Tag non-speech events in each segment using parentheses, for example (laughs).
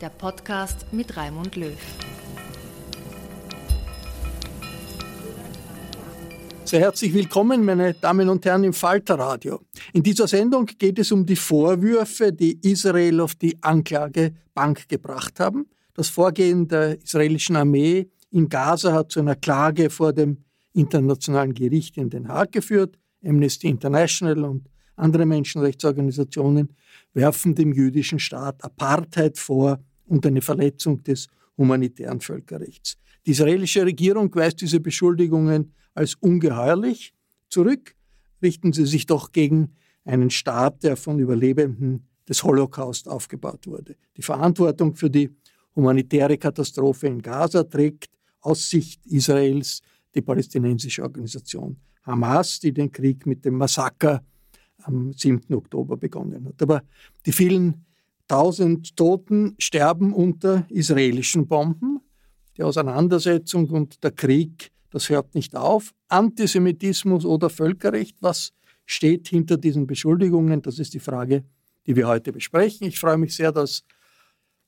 der Podcast mit Raimund Löw. Sehr herzlich willkommen, meine Damen und Herren, im Falterradio. In dieser Sendung geht es um die Vorwürfe, die Israel auf die Anklagebank gebracht haben. Das Vorgehen der israelischen Armee in Gaza hat zu einer Klage vor dem Internationalen Gericht in Den Haag geführt. Amnesty International und andere Menschenrechtsorganisationen werfen dem jüdischen Staat Apartheid vor und eine Verletzung des humanitären Völkerrechts. Die israelische Regierung weist diese Beschuldigungen als ungeheuerlich zurück. Richten sie sich doch gegen einen Staat, der von Überlebenden des Holocaust aufgebaut wurde. Die Verantwortung für die humanitäre Katastrophe in Gaza trägt aus Sicht Israels die palästinensische Organisation Hamas, die den Krieg mit dem Massaker am 7. Oktober begonnen hat. Aber die vielen tausend Toten sterben unter israelischen Bomben. Die Auseinandersetzung und der Krieg, das hört nicht auf. Antisemitismus oder Völkerrecht, was steht hinter diesen Beschuldigungen? Das ist die Frage, die wir heute besprechen. Ich freue mich sehr, dass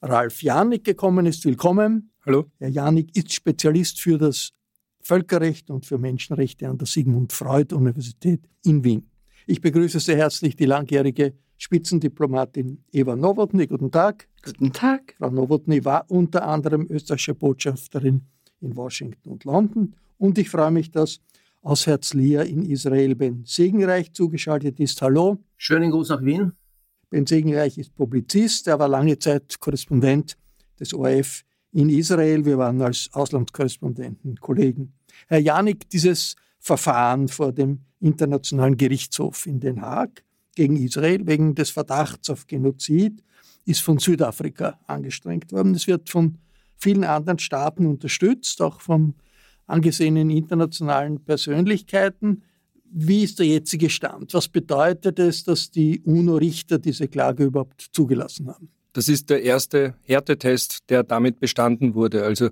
Ralf Janik gekommen ist. Willkommen. Hallo. Herr Janik ist Spezialist für das Völkerrecht und für Menschenrechte an der Sigmund Freud Universität in Wien. Ich begrüße sehr herzlich die langjährige Spitzendiplomatin Eva Nowotny. Guten Tag. Guten Tag. Frau Nowotny war unter anderem österreichische Botschafterin in Washington und London. Und ich freue mich, dass aus Herzliya in Israel Ben Segenreich zugeschaltet ist. Hallo. Schönen Gruß nach Wien. Ben Segenreich ist Publizist. Er war lange Zeit Korrespondent des ORF in Israel. Wir waren als Auslandskorrespondenten Kollegen. Herr Janik, dieses Verfahren vor dem Internationalen Gerichtshof in Den Haag gegen Israel wegen des Verdachts auf Genozid ist von Südafrika angestrengt worden. Es wird von vielen anderen Staaten unterstützt, auch von angesehenen internationalen Persönlichkeiten. Wie ist der jetzige Stand? Was bedeutet es, dass die UNO-Richter diese Klage überhaupt zugelassen haben? Das ist der erste Härtetest, der damit bestanden wurde. Also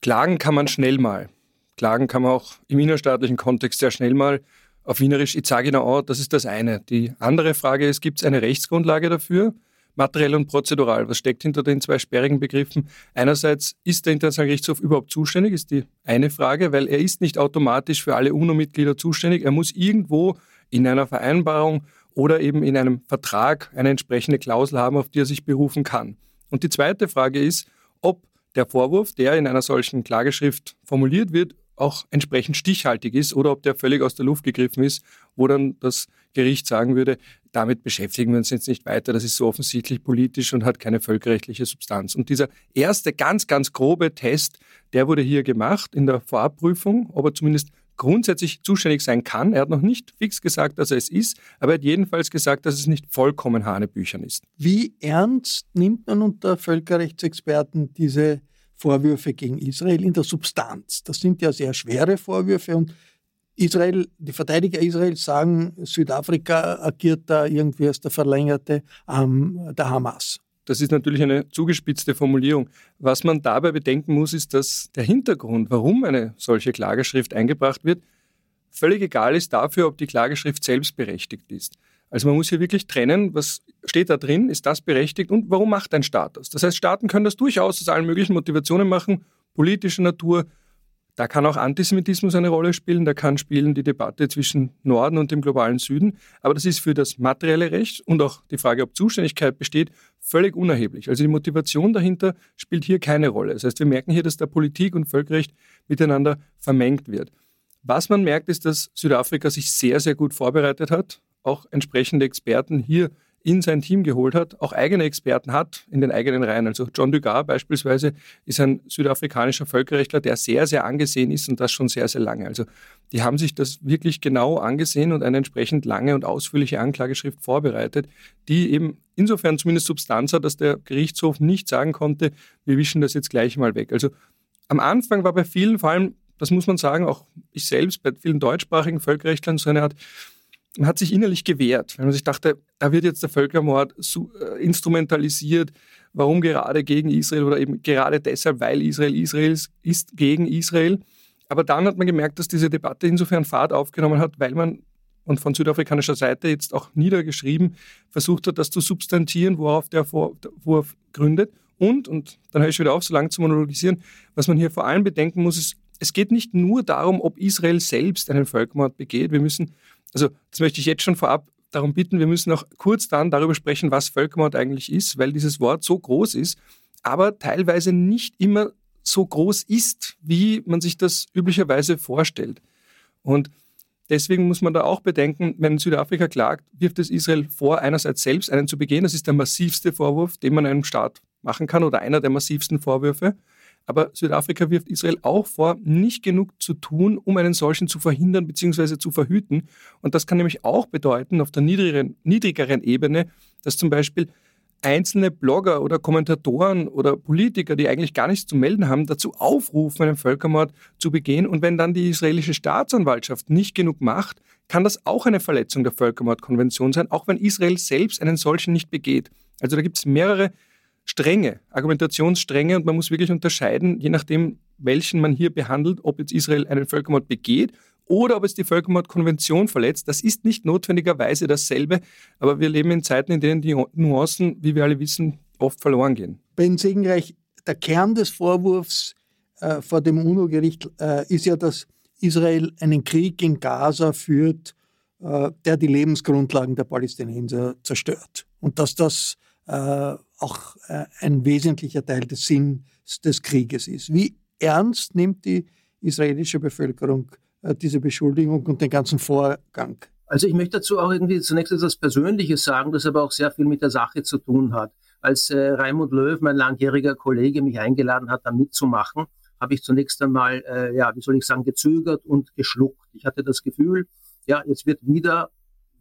klagen kann man schnell mal. Klagen kann man auch im innerstaatlichen Kontext sehr schnell mal. Auf Wienerisch, ich sage Ihnen auch, das ist das eine. Die andere Frage ist, gibt es eine Rechtsgrundlage dafür? Materiell und prozedural. Was steckt hinter den zwei sperrigen Begriffen? Einerseits, ist der Internationale Gerichtshof überhaupt zuständig? Ist die eine Frage, weil er ist nicht automatisch für alle UNO-Mitglieder zuständig. Er muss irgendwo in einer Vereinbarung oder eben in einem Vertrag eine entsprechende Klausel haben, auf die er sich berufen kann. Und die zweite Frage ist, ob der Vorwurf, der in einer solchen Klageschrift formuliert wird, auch entsprechend stichhaltig ist oder ob der völlig aus der Luft gegriffen ist, wo dann das Gericht sagen würde, damit beschäftigen wir uns jetzt nicht weiter, das ist so offensichtlich politisch und hat keine völkerrechtliche Substanz. Und dieser erste ganz, ganz grobe Test, der wurde hier gemacht in der Vorabprüfung, ob er zumindest grundsätzlich zuständig sein kann. Er hat noch nicht fix gesagt, dass er es ist, aber er hat jedenfalls gesagt, dass es nicht vollkommen Hanebüchern ist. Wie ernst nimmt man unter Völkerrechtsexperten diese Vorwürfe gegen Israel in der Substanz? Das sind ja sehr schwere Vorwürfe und Israel, die Verteidiger Israels sagen, Südafrika agiert da irgendwie als der verlängerte Arm der Hamas. Das ist natürlich eine zugespitzte Formulierung. Was man dabei bedenken muss, ist, dass der Hintergrund, warum eine solche Klageschrift eingebracht wird, völlig egal ist dafür, ob die Klageschrift selbst berechtigt ist. Also man muss hier wirklich trennen, was steht da drin, ist das berechtigt und warum macht ein Staat das? Das heißt, Staaten können das durchaus aus allen möglichen Motivationen machen, politischer Natur, da kann auch Antisemitismus eine Rolle spielen, da kann spielen die Debatte zwischen Norden und dem globalen Süden. Aber das ist für das materielle Recht und auch die Frage, ob Zuständigkeit besteht, völlig unerheblich. Also die Motivation dahinter spielt hier keine Rolle. Das heißt, wir merken hier, dass da Politik und Völkerrecht miteinander vermengt wird. Was man merkt, ist, dass Südafrika sich sehr, sehr gut vorbereitet hat, auch entsprechende Experten hier in sein Team geholt hat, auch eigene Experten hat in den eigenen Reihen. Also John Dugard beispielsweise ist ein südafrikanischer Völkerrechtler, der sehr, sehr angesehen ist und das schon sehr, sehr lange. Also die haben sich das wirklich genau angesehen und eine entsprechend lange und ausführliche Anklageschrift vorbereitet, die eben insofern zumindest Substanz hat, dass der Gerichtshof nicht sagen konnte, wir wischen das jetzt gleich mal weg. Also am Anfang war bei vielen, vor allem, das muss man sagen, auch ich selbst, bei vielen deutschsprachigen Völkerrechtlern so eine Art, man hat sich innerlich gewehrt, weil man sich dachte, da wird jetzt der Völkermord äh, instrumentalisiert. Warum gerade gegen Israel oder eben gerade deshalb, weil Israel Israels ist gegen Israel. Aber dann hat man gemerkt, dass diese Debatte insofern Fahrt aufgenommen hat, weil man und von südafrikanischer Seite jetzt auch niedergeschrieben versucht hat, das zu substantieren, worauf der Vorwurf gründet. Und, und dann höre ich wieder auf, so lange zu monologisieren, was man hier vor allem bedenken muss, ist, es geht nicht nur darum, ob Israel selbst einen Völkermord begeht. Wir müssen also das möchte ich jetzt schon vorab darum bitten, wir müssen noch kurz dann darüber sprechen, was Völkermord eigentlich ist, weil dieses Wort so groß ist, aber teilweise nicht immer so groß ist, wie man sich das üblicherweise vorstellt. Und deswegen muss man da auch bedenken, wenn Südafrika klagt, wirft es Israel vor, einerseits selbst einen zu begehen. Das ist der massivste Vorwurf, den man einem Staat machen kann oder einer der massivsten Vorwürfe. Aber Südafrika wirft Israel auch vor, nicht genug zu tun, um einen solchen zu verhindern bzw. zu verhüten. Und das kann nämlich auch bedeuten, auf der niedrigeren, niedrigeren Ebene, dass zum Beispiel einzelne Blogger oder Kommentatoren oder Politiker, die eigentlich gar nichts zu melden haben, dazu aufrufen, einen Völkermord zu begehen. Und wenn dann die israelische Staatsanwaltschaft nicht genug macht, kann das auch eine Verletzung der Völkermordkonvention sein, auch wenn Israel selbst einen solchen nicht begeht. Also da gibt es mehrere Stränge, Argumentationsstränge und man muss wirklich unterscheiden, je nachdem, welchen man hier behandelt, ob jetzt Israel einen Völkermord begeht oder ob es die Völkermordkonvention verletzt. Das ist nicht notwendigerweise dasselbe, aber wir leben in Zeiten, in denen die Nuancen, wie wir alle wissen, oft verloren gehen. Ben Segenreich, der Kern des Vorwurfs äh, vor dem UNO-Gericht äh, ist ja, dass Israel einen Krieg in Gaza führt, äh, der die Lebensgrundlagen der Palästinenser zerstört. Und dass das äh, auch äh, ein wesentlicher Teil des Sinns des Krieges ist. Wie ernst nimmt die israelische Bevölkerung äh, diese Beschuldigung und den ganzen Vorgang? Also ich möchte dazu auch irgendwie zunächst etwas Persönliches sagen, das aber auch sehr viel mit der Sache zu tun hat. Als äh, Raimund Löw, mein langjähriger Kollege, mich eingeladen hat, da mitzumachen, habe ich zunächst einmal, äh, ja, wie soll ich sagen, gezögert und geschluckt. Ich hatte das Gefühl, ja, jetzt wird wieder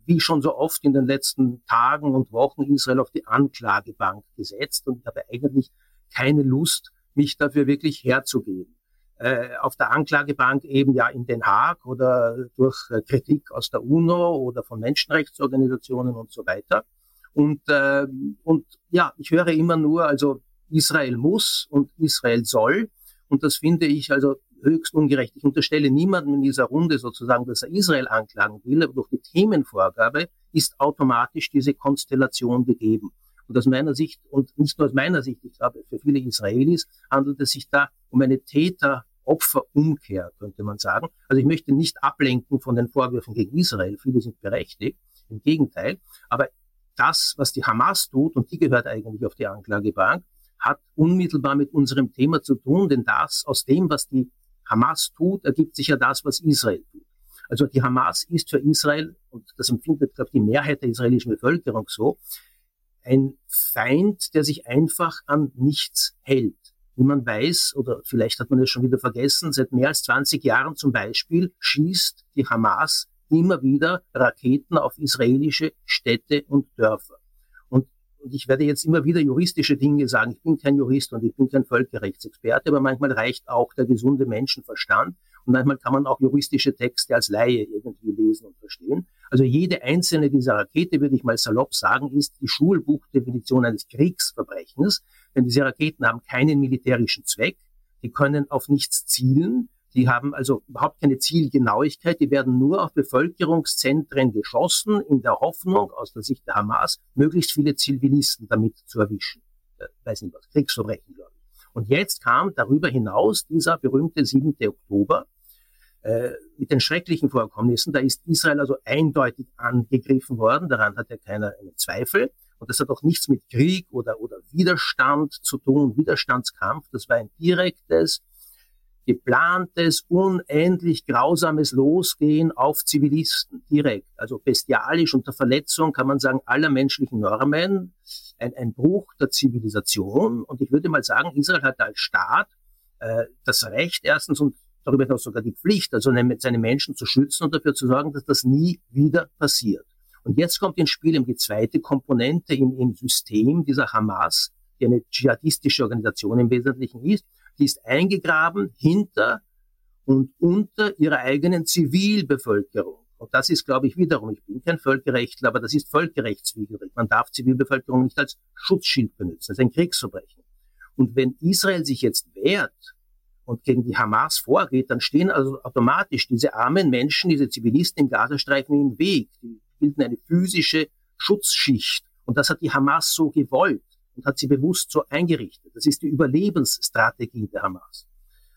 wie schon so oft in den letzten Tagen und Wochen Israel auf die Anklagebank gesetzt und ich habe eigentlich keine Lust, mich dafür wirklich herzugeben. Äh, auf der Anklagebank eben ja in Den Haag oder durch äh, Kritik aus der UNO oder von Menschenrechtsorganisationen und so weiter. Und, äh, und ja, ich höre immer nur, also Israel muss und Israel soll. Und das finde ich also höchst ungerecht. Ich unterstelle niemandem in dieser Runde sozusagen, dass er Israel anklagen will, aber durch die Themenvorgabe ist automatisch diese Konstellation gegeben. Und aus meiner Sicht, und nicht nur aus meiner Sicht, ich glaube, für viele Israelis handelt es sich da um eine Täter-Opfer-Umkehr, könnte man sagen. Also ich möchte nicht ablenken von den Vorwürfen gegen Israel. Viele sind berechtigt. Im Gegenteil. Aber das, was die Hamas tut, und die gehört eigentlich auf die Anklagebank, hat unmittelbar mit unserem Thema zu tun, denn das aus dem, was die Hamas tut, ergibt sich ja das, was Israel tut. Also die Hamas ist für Israel, und das empfindet, glaube ich, die Mehrheit der israelischen Bevölkerung so, ein Feind, der sich einfach an nichts hält. wie man weiß, oder vielleicht hat man es schon wieder vergessen, seit mehr als 20 Jahren zum Beispiel schießt die Hamas immer wieder Raketen auf israelische Städte und Dörfer. Und, ich werde jetzt immer wieder juristische Dinge sagen. Ich bin kein Jurist und ich bin kein Völkerrechtsexperte, aber manchmal reicht auch der gesunde Menschenverstand. Und manchmal kann man auch juristische Texte als Laie irgendwie lesen und verstehen. Also jede einzelne dieser Rakete, würde ich mal salopp sagen, ist die Schulbuchdefinition eines Kriegsverbrechens. Denn diese Raketen haben keinen militärischen Zweck. Die können auf nichts zielen. Die haben also überhaupt keine Zielgenauigkeit. Die werden nur auf Bevölkerungszentren geschossen, in der Hoffnung, aus der Sicht der Hamas, möglichst viele Zivilisten damit zu erwischen. Äh, weiß nicht was, Kriegsverbrechen, glaube. Und jetzt kam darüber hinaus dieser berühmte 7. Oktober äh, mit den schrecklichen Vorkommnissen. Da ist Israel also eindeutig angegriffen worden. Daran hat ja keiner einen Zweifel. Und das hat auch nichts mit Krieg oder, oder Widerstand zu tun, Widerstandskampf. Das war ein direktes, geplantes, unendlich grausames Losgehen auf Zivilisten, direkt. Also bestialisch unter Verletzung, kann man sagen, aller menschlichen Normen. Ein, ein Bruch der Zivilisation. Und ich würde mal sagen, Israel hat als Staat äh, das Recht erstens und darüber hinaus sogar die Pflicht, also seine Menschen zu schützen und dafür zu sorgen, dass das nie wieder passiert. Und jetzt kommt ins Spiel die zweite Komponente im, im System dieser Hamas, die eine dschihadistische Organisation im Wesentlichen ist, die ist eingegraben hinter und unter ihrer eigenen Zivilbevölkerung. Und das ist, glaube ich, wiederum, ich bin kein Völkerrechtler, aber das ist völkerrechtswidrig. Man darf Zivilbevölkerung nicht als Schutzschild benutzen. Das ist ein Kriegsverbrechen. Und wenn Israel sich jetzt wehrt und gegen die Hamas vorgeht, dann stehen also automatisch diese armen Menschen, diese Zivilisten im Gazastreifen im Weg. Die bilden eine physische Schutzschicht. Und das hat die Hamas so gewollt und hat sie bewusst so eingerichtet. Das ist die Überlebensstrategie der Hamas.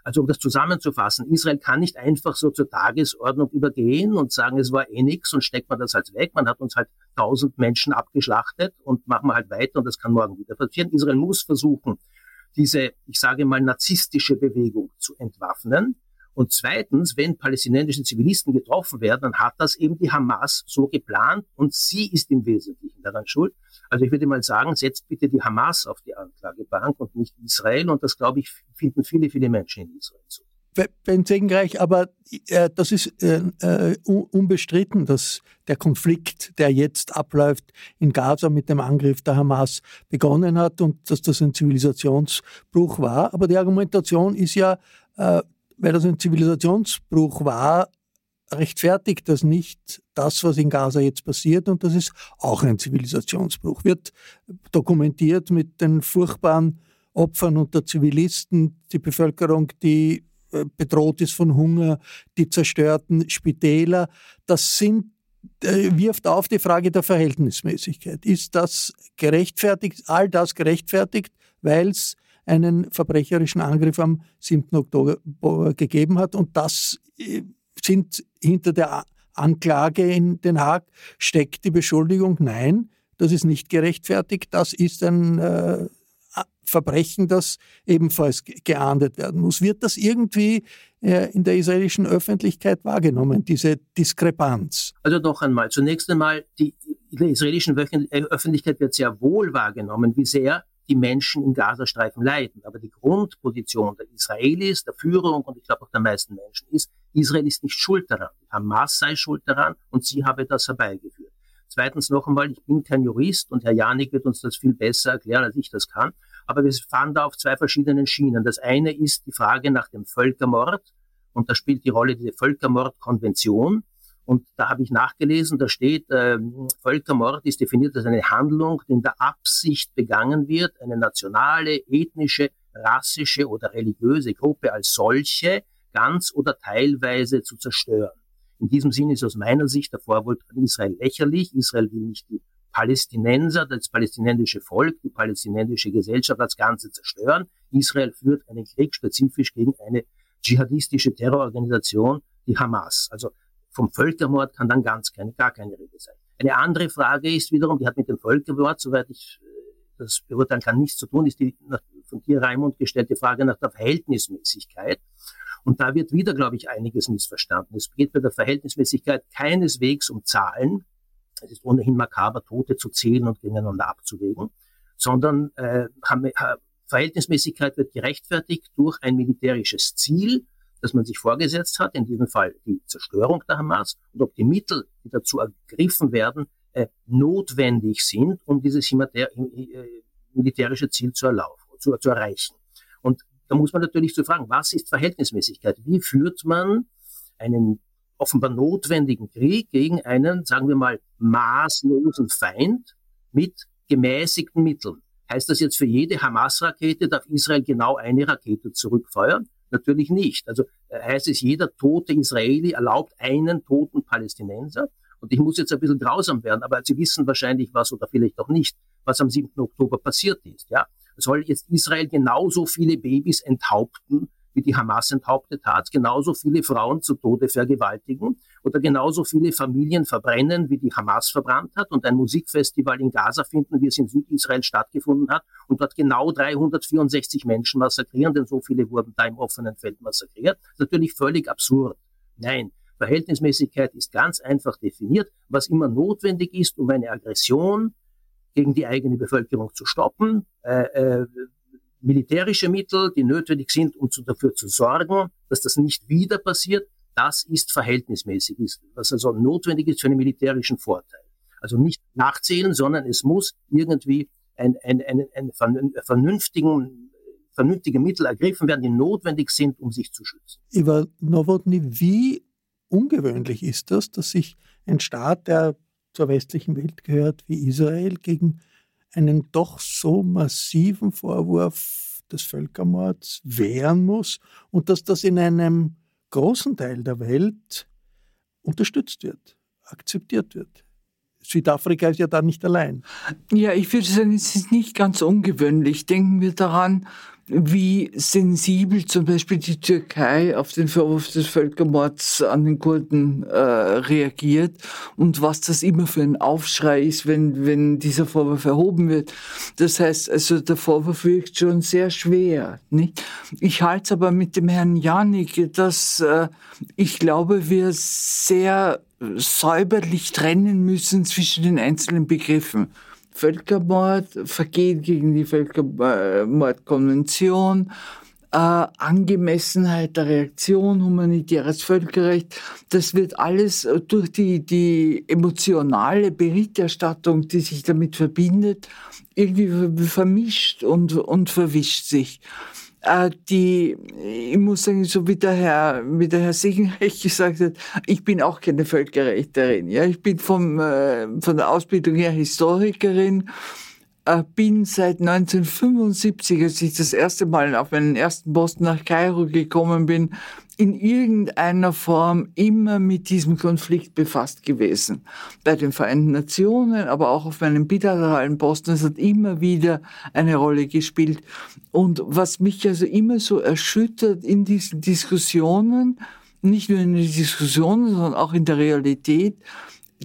Also um das zusammenzufassen, Israel kann nicht einfach so zur Tagesordnung übergehen und sagen, es war eh nix und steckt man das halt weg. Man hat uns halt tausend Menschen abgeschlachtet und machen wir halt weiter und das kann morgen wieder passieren. Israel muss versuchen, diese, ich sage mal, narzisstische Bewegung zu entwaffnen und zweitens, wenn palästinensische Zivilisten getroffen werden, dann hat das eben die Hamas so geplant und sie ist im Wesentlichen daran schuld. Also ich würde mal sagen, setzt bitte die Hamas auf die Anklagebank und nicht Israel. Und das, glaube ich, finden viele, viele Menschen in Israel so. Ben Segenreich, aber äh, das ist äh, äh, unbestritten, dass der Konflikt, der jetzt abläuft in Gaza mit dem Angriff der Hamas begonnen hat und dass das ein Zivilisationsbruch war. Aber die Argumentation ist ja, äh, weil das ein Zivilisationsbruch war, rechtfertigt das nicht das, was in Gaza jetzt passiert und das ist auch ein Zivilisationsbruch. Wird dokumentiert mit den furchtbaren Opfern unter Zivilisten, die Bevölkerung, die äh, bedroht ist von Hunger, die zerstörten Spitäler. Das sind äh, wirft auf die Frage der Verhältnismäßigkeit. Ist das gerechtfertigt, all das gerechtfertigt, weil es einen verbrecherischen Angriff am 7. Oktober gegeben hat. Und das äh, sind hinter der Anklage in Den Haag steckt die Beschuldigung, nein, das ist nicht gerechtfertigt, das ist ein äh, Verbrechen, das ebenfalls geahndet werden muss. Wird das irgendwie äh, in der israelischen Öffentlichkeit wahrgenommen, diese Diskrepanz? Also noch einmal, zunächst einmal, die, in der israelischen Öffentlichkeit wird sehr wohl wahrgenommen, wie sehr die Menschen im Gazastreifen leiden. Aber die Grundposition der Israelis, der Führung und ich glaube auch der meisten Menschen ist, Israel ist nicht schuld daran. Hamas sei schuld daran und sie habe das herbeigeführt. Zweitens noch einmal, ich bin kein Jurist und Herr Janik wird uns das viel besser erklären, als ich das kann. Aber wir fahren da auf zwei verschiedenen Schienen. Das eine ist die Frage nach dem Völkermord und da spielt die Rolle diese Völkermordkonvention. Und da habe ich nachgelesen, da steht, äh, Völkermord ist definiert als eine Handlung, die in der Absicht begangen wird, eine nationale, ethnische, rassische oder religiöse Gruppe als solche ganz oder teilweise zu zerstören. In diesem Sinne ist aus meiner Sicht der Vorwurf an Israel lächerlich. Israel will nicht die Palästinenser, das palästinensische Volk, die palästinensische Gesellschaft als Ganze zerstören. Israel führt einen Krieg spezifisch gegen eine dschihadistische Terrororganisation, die Hamas. Also vom Völkermord kann dann ganz keine, gar keine Rede sein. Eine andere Frage ist wiederum, die hat mit dem Völkermord, soweit ich äh, das beurteilen kann, nichts zu tun, ist die von dir, Raimund, gestellte Frage nach der Verhältnismäßigkeit. Und da wird wieder, glaube ich, einiges missverstanden. Es geht bei der Verhältnismäßigkeit keineswegs um Zahlen. Es ist ohnehin makaber, Tote zu zählen und gegeneinander abzuwägen, sondern äh, haben, Verhältnismäßigkeit wird gerechtfertigt durch ein militärisches Ziel, das man sich vorgesetzt hat, in diesem Fall die Zerstörung der Hamas, und ob die Mittel, die dazu ergriffen werden, äh, notwendig sind, um dieses äh, militärische Ziel zu, erlaufen, zu, zu erreichen. Und da muss man natürlich zu fragen, was ist Verhältnismäßigkeit? Wie führt man einen offenbar notwendigen Krieg gegen einen, sagen wir mal, maßlosen Feind mit gemäßigten Mitteln? Heißt das jetzt für jede Hamas-Rakete darf Israel genau eine Rakete zurückfeuern? Natürlich nicht. Also äh, heißt es, jeder tote Israeli erlaubt einen toten Palästinenser. Und ich muss jetzt ein bisschen grausam werden, aber Sie wissen wahrscheinlich was oder vielleicht auch nicht, was am 7. Oktober passiert ist. Ja, soll jetzt Israel genauso viele Babys enthaupten, wie die Hamas enthauptet hat, genauso viele Frauen zu Tode vergewaltigen oder genauso viele Familien verbrennen, wie die Hamas verbrannt hat und ein Musikfestival in Gaza finden, wie es in Südisrael stattgefunden hat und dort genau 364 Menschen massakrieren, denn so viele wurden da im offenen Feld massakriert. Natürlich völlig absurd. Nein, Verhältnismäßigkeit ist ganz einfach definiert, was immer notwendig ist, um eine Aggression gegen die eigene Bevölkerung zu stoppen, äh, äh, militärische Mittel, die notwendig sind, um zu, dafür zu sorgen, dass das nicht wieder passiert, das ist verhältnismäßig, ist, was also notwendig ist für einen militärischen Vorteil. Also nicht nachzählen, sondern es muss irgendwie ein, ein, ein, ein, vernünftigen, vernünftige Mittel ergriffen werden, die notwendig sind, um sich zu schützen. Ivan Nowotny, wie ungewöhnlich ist das, dass sich ein Staat, der zur westlichen Welt gehört, wie Israel, gegen einen doch so massiven Vorwurf des Völkermords wehren muss und dass das in einem großen Teil der Welt unterstützt wird, akzeptiert wird. Südafrika ist ja da nicht allein. Ja, ich würde sagen, es ist nicht ganz ungewöhnlich. Denken wir daran, wie sensibel zum Beispiel die Türkei auf den Vorwurf des Völkermords an den Kurden äh, reagiert und was das immer für ein Aufschrei ist, wenn, wenn dieser Vorwurf erhoben wird. Das heißt, also der Vorwurf wirkt schon sehr schwer. Nicht? Ich halte es aber mit dem Herrn Janik, dass äh, ich glaube, wir sehr säuberlich trennen müssen zwischen den einzelnen Begriffen. Völkermord, Vergehen gegen die Völkermordkonvention, äh, Angemessenheit der Reaktion, humanitäres Völkerrecht, das wird alles durch die, die emotionale Berichterstattung, die sich damit verbindet, irgendwie vermischt und, und verwischt sich. Äh, die, ich muss sagen, so wie der Herr, wie der Herr Segenreich (laughs) gesagt hat, ich bin auch keine Völkerrechterin. Ja, ich bin vom, äh, von der Ausbildung her Historikerin, äh, bin seit 1975, als ich das erste Mal auf meinen ersten Posten nach Kairo gekommen bin, in irgendeiner Form immer mit diesem Konflikt befasst gewesen. Bei den Vereinten Nationen, aber auch auf meinem bilateralen Posten. Es hat immer wieder eine Rolle gespielt. Und was mich also immer so erschüttert in diesen Diskussionen, nicht nur in den Diskussionen, sondern auch in der Realität,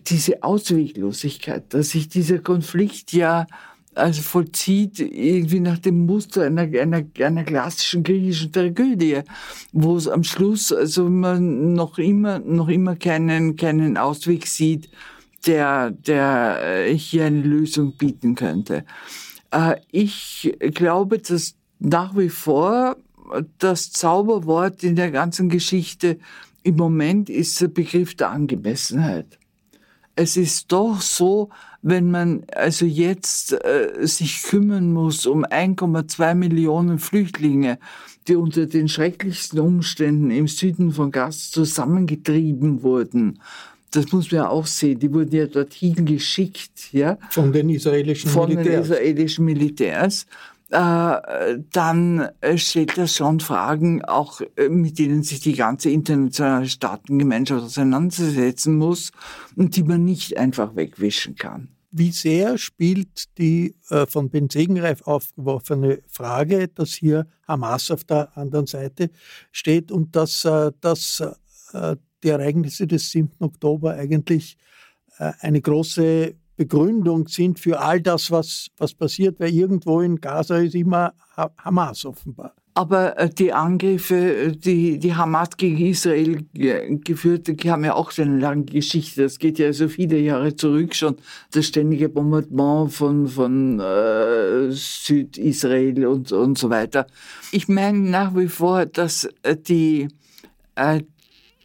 diese Ausweglosigkeit, dass sich dieser Konflikt ja also vollzieht irgendwie nach dem Muster einer, einer, einer klassischen griechischen Tragödie, wo es am Schluss also man noch immer, noch immer keinen, keinen Ausweg sieht, der, der äh, hier eine Lösung bieten könnte. Äh, ich glaube, dass nach wie vor das Zauberwort in der ganzen Geschichte im Moment ist der Begriff der Angemessenheit. Es ist doch so, wenn man also jetzt äh, sich kümmern muss um 1,2 Millionen Flüchtlinge, die unter den schrecklichsten Umständen im Süden von Gaza zusammengetrieben wurden, das muss man ja auch sehen, die wurden ja dorthin geschickt, ja. Von den israelischen von Militärs. Von den israelischen Militärs. Äh, dann äh, stellt das schon Fragen, auch äh, mit denen sich die ganze internationale Staatengemeinschaft auseinandersetzen muss und die man nicht einfach wegwischen kann. Wie sehr spielt die von Ben Segenreif aufgeworfene Frage, dass hier Hamas auf der anderen Seite steht und dass, dass die Ereignisse des 7. Oktober eigentlich eine große Begründung sind für all das, was, was passiert, weil irgendwo in Gaza ist immer Hamas offenbar. Aber äh, die Angriffe, äh, die, die Hamas gegen Israel geführt, die haben ja auch so eine lange Geschichte. Das geht ja so viele Jahre zurück schon. Das ständige Bombardement von, von äh, Südisrael und, und so weiter. Ich meine nach wie vor, dass äh, die, äh,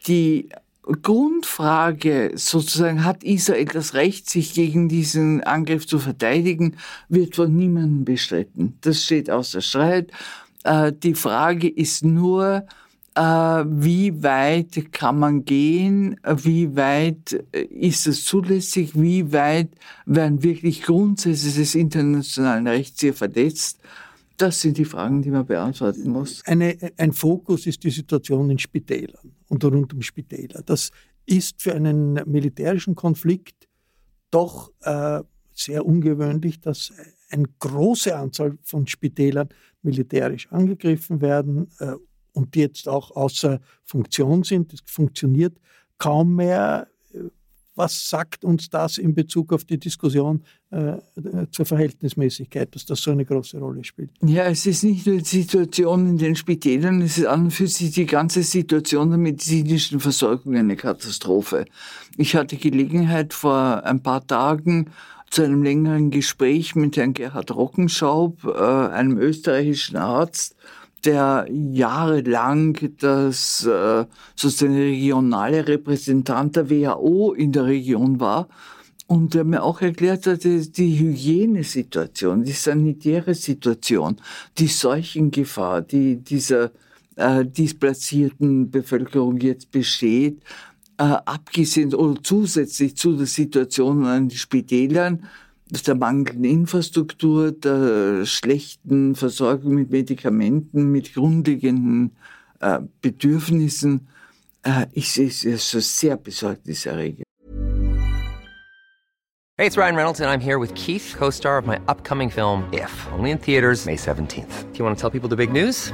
die Grundfrage sozusagen, hat Israel das Recht, sich gegen diesen Angriff zu verteidigen, wird von niemandem bestritten. Das steht außer Streit. Äh, die Frage ist nur, äh, wie weit kann man gehen, wie weit äh, ist es zulässig, wie weit werden wirklich Grundsätze des internationalen Rechts hier verletzt. Das sind die Fragen, die man beantworten muss. Eine, ein Fokus ist die Situation in Spitälern und rund um Spitäler. Das ist für einen militärischen Konflikt doch äh, sehr ungewöhnlich, dass eine große Anzahl von Spitälern militärisch angegriffen werden äh, und die jetzt auch außer Funktion sind. Es funktioniert kaum mehr. Was sagt uns das in Bezug auf die Diskussion äh, zur Verhältnismäßigkeit, dass das so eine große Rolle spielt? Ja, es ist nicht nur die Situation in den Spitälern, es ist an und für sich die ganze Situation der medizinischen Versorgung eine Katastrophe. Ich hatte Gelegenheit vor ein paar Tagen zu einem längeren Gespräch mit Herrn Gerhard Rockenschaub, äh, einem österreichischen Arzt, der jahrelang das äh, sozusagen regionale Repräsentant der WHO in der Region war und der mir auch erklärt hat, die Hygienesituation, die sanitäre Situation, die Seuchengefahr, die dieser äh, displazierten Bevölkerung jetzt besteht, äh, abgesehen oder zusätzlich zu der Situation an den Spitälern, der mangelnden Infrastruktur, der schlechten Versorgung mit Medikamenten, mit grundlegenden äh, Bedürfnissen, äh, ich sehe es so sehr besorgniserregend. Hey, it's Ryan Reynolds and I'm here with Keith, co-star of my upcoming film If, only in theaters May 17th. Do you want to tell people the big news?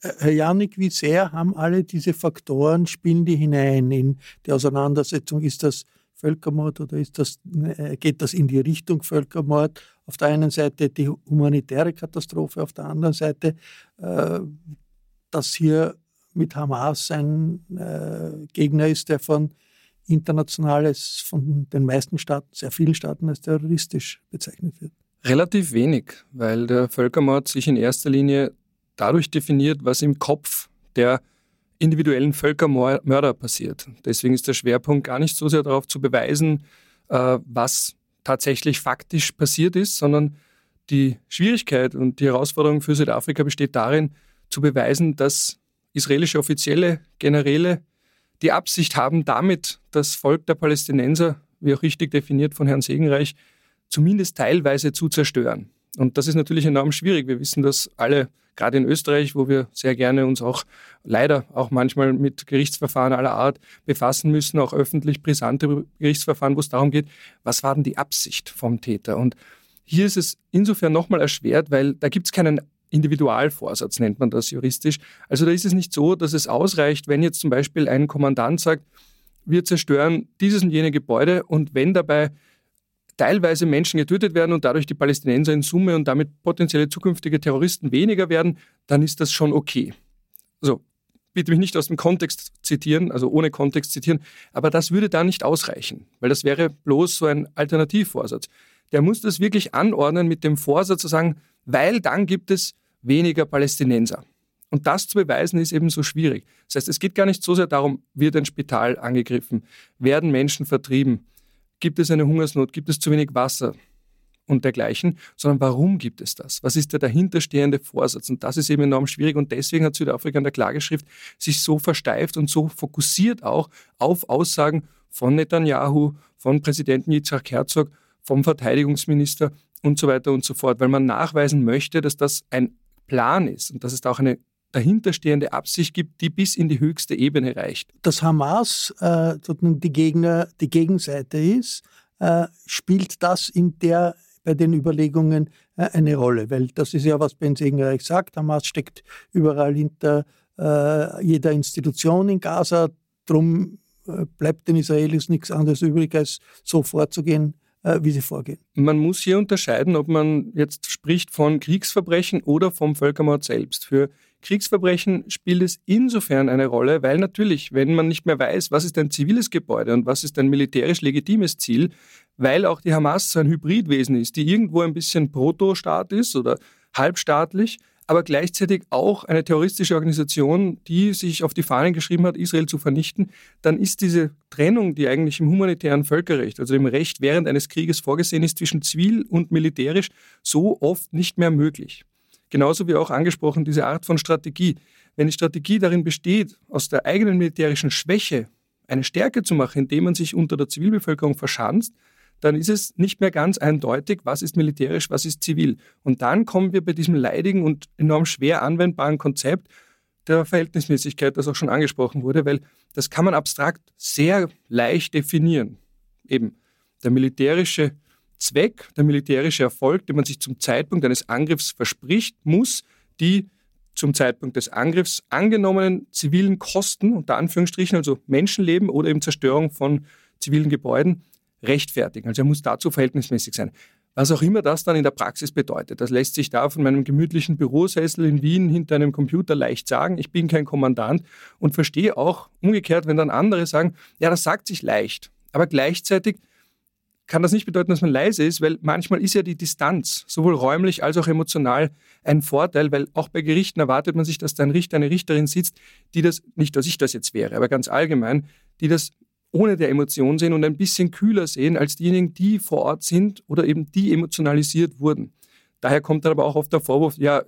Herr Janik, wie sehr haben alle diese Faktoren, spielen die hinein in die Auseinandersetzung? Ist das Völkermord oder ist das, äh, geht das in die Richtung Völkermord? Auf der einen Seite die humanitäre Katastrophe, auf der anderen Seite, äh, dass hier mit Hamas ein äh, Gegner ist, der von internationales, von den meisten Staaten, sehr vielen Staaten als terroristisch bezeichnet wird. Relativ wenig, weil der Völkermord sich in erster Linie dadurch definiert, was im Kopf der individuellen Völkermörder passiert. Deswegen ist der Schwerpunkt gar nicht so sehr darauf zu beweisen, äh, was tatsächlich faktisch passiert ist, sondern die Schwierigkeit und die Herausforderung für Südafrika besteht darin, zu beweisen, dass israelische Offizielle, Generäle die Absicht haben, damit das Volk der Palästinenser, wie auch richtig definiert von Herrn Segenreich, zumindest teilweise zu zerstören. Und das ist natürlich enorm schwierig. Wir wissen dass alle, gerade in Österreich, wo wir sehr gerne uns auch leider auch manchmal mit Gerichtsverfahren aller Art befassen müssen, auch öffentlich brisante Gerichtsverfahren, wo es darum geht, was war denn die Absicht vom Täter? Und hier ist es insofern nochmal erschwert, weil da gibt es keinen Individualvorsatz, nennt man das juristisch. Also da ist es nicht so, dass es ausreicht, wenn jetzt zum Beispiel ein Kommandant sagt, wir zerstören dieses und jene Gebäude und wenn dabei teilweise Menschen getötet werden und dadurch die Palästinenser in Summe und damit potenzielle zukünftige Terroristen weniger werden, dann ist das schon okay. Also bitte mich nicht aus dem Kontext zitieren, also ohne Kontext zitieren, aber das würde da nicht ausreichen, weil das wäre bloß so ein Alternativvorsatz. Der muss das wirklich anordnen mit dem Vorsatz zu sagen, weil dann gibt es weniger Palästinenser. Und das zu beweisen ist eben so schwierig. Das heißt, es geht gar nicht so sehr darum, wird ein Spital angegriffen, werden Menschen vertrieben, Gibt es eine Hungersnot? Gibt es zu wenig Wasser? und dergleichen, sondern warum gibt es das? Was ist der dahinterstehende Vorsatz? Und das ist eben enorm schwierig und deswegen hat Südafrika in der Klageschrift sich so versteift und so fokussiert auch auf Aussagen von Netanyahu, von Präsidenten Yitzhak Herzog, vom Verteidigungsminister und so weiter und so fort, weil man nachweisen möchte, dass das ein Plan ist und dass es da auch eine dahinterstehende Absicht gibt, die bis in die höchste Ebene reicht. Dass Hamas äh, die Gegner, die Gegenseite ist, äh, spielt das in der bei den Überlegungen äh, eine Rolle, weil das ist ja, was Ben Segenreich sagt. Hamas steckt überall hinter äh, jeder Institution in Gaza. Drum äh, bleibt den Israelis nichts anderes übrig, als so vorzugehen, äh, wie sie vorgehen. Man muss hier unterscheiden, ob man jetzt spricht von Kriegsverbrechen oder vom Völkermord selbst. Für Kriegsverbrechen spielt es insofern eine Rolle, weil natürlich, wenn man nicht mehr weiß, was ist ein ziviles Gebäude und was ist ein militärisch legitimes Ziel, weil auch die Hamas so ein Hybridwesen ist, die irgendwo ein bisschen Proto-Staat ist oder halbstaatlich, aber gleichzeitig auch eine terroristische Organisation, die sich auf die Fahnen geschrieben hat, Israel zu vernichten, dann ist diese Trennung, die eigentlich im humanitären Völkerrecht, also im Recht während eines Krieges vorgesehen ist, zwischen zivil und militärisch so oft nicht mehr möglich. Genauso wie auch angesprochen diese Art von Strategie. Wenn die Strategie darin besteht, aus der eigenen militärischen Schwäche eine Stärke zu machen, indem man sich unter der Zivilbevölkerung verschanzt, dann ist es nicht mehr ganz eindeutig, was ist militärisch, was ist zivil. Und dann kommen wir bei diesem leidigen und enorm schwer anwendbaren Konzept der Verhältnismäßigkeit, das auch schon angesprochen wurde, weil das kann man abstrakt sehr leicht definieren. Eben der militärische Zweck, der militärische Erfolg, den man sich zum Zeitpunkt eines Angriffs verspricht, muss die zum Zeitpunkt des Angriffs angenommenen zivilen Kosten, unter Anführungsstrichen, also Menschenleben oder eben Zerstörung von zivilen Gebäuden, rechtfertigen. Also er muss dazu verhältnismäßig sein. Was auch immer das dann in der Praxis bedeutet, das lässt sich da von meinem gemütlichen Bürosessel in Wien hinter einem Computer leicht sagen. Ich bin kein Kommandant und verstehe auch umgekehrt, wenn dann andere sagen, ja, das sagt sich leicht. Aber gleichzeitig kann das nicht bedeuten, dass man leise ist, weil manchmal ist ja die Distanz, sowohl räumlich als auch emotional, ein Vorteil, weil auch bei Gerichten erwartet man sich, dass da ein Richter, eine Richterin sitzt, die das, nicht, dass ich das jetzt wäre, aber ganz allgemein, die das ohne der Emotion sehen und ein bisschen kühler sehen als diejenigen, die vor Ort sind oder eben die emotionalisiert wurden. Daher kommt dann aber auch oft der Vorwurf, ja,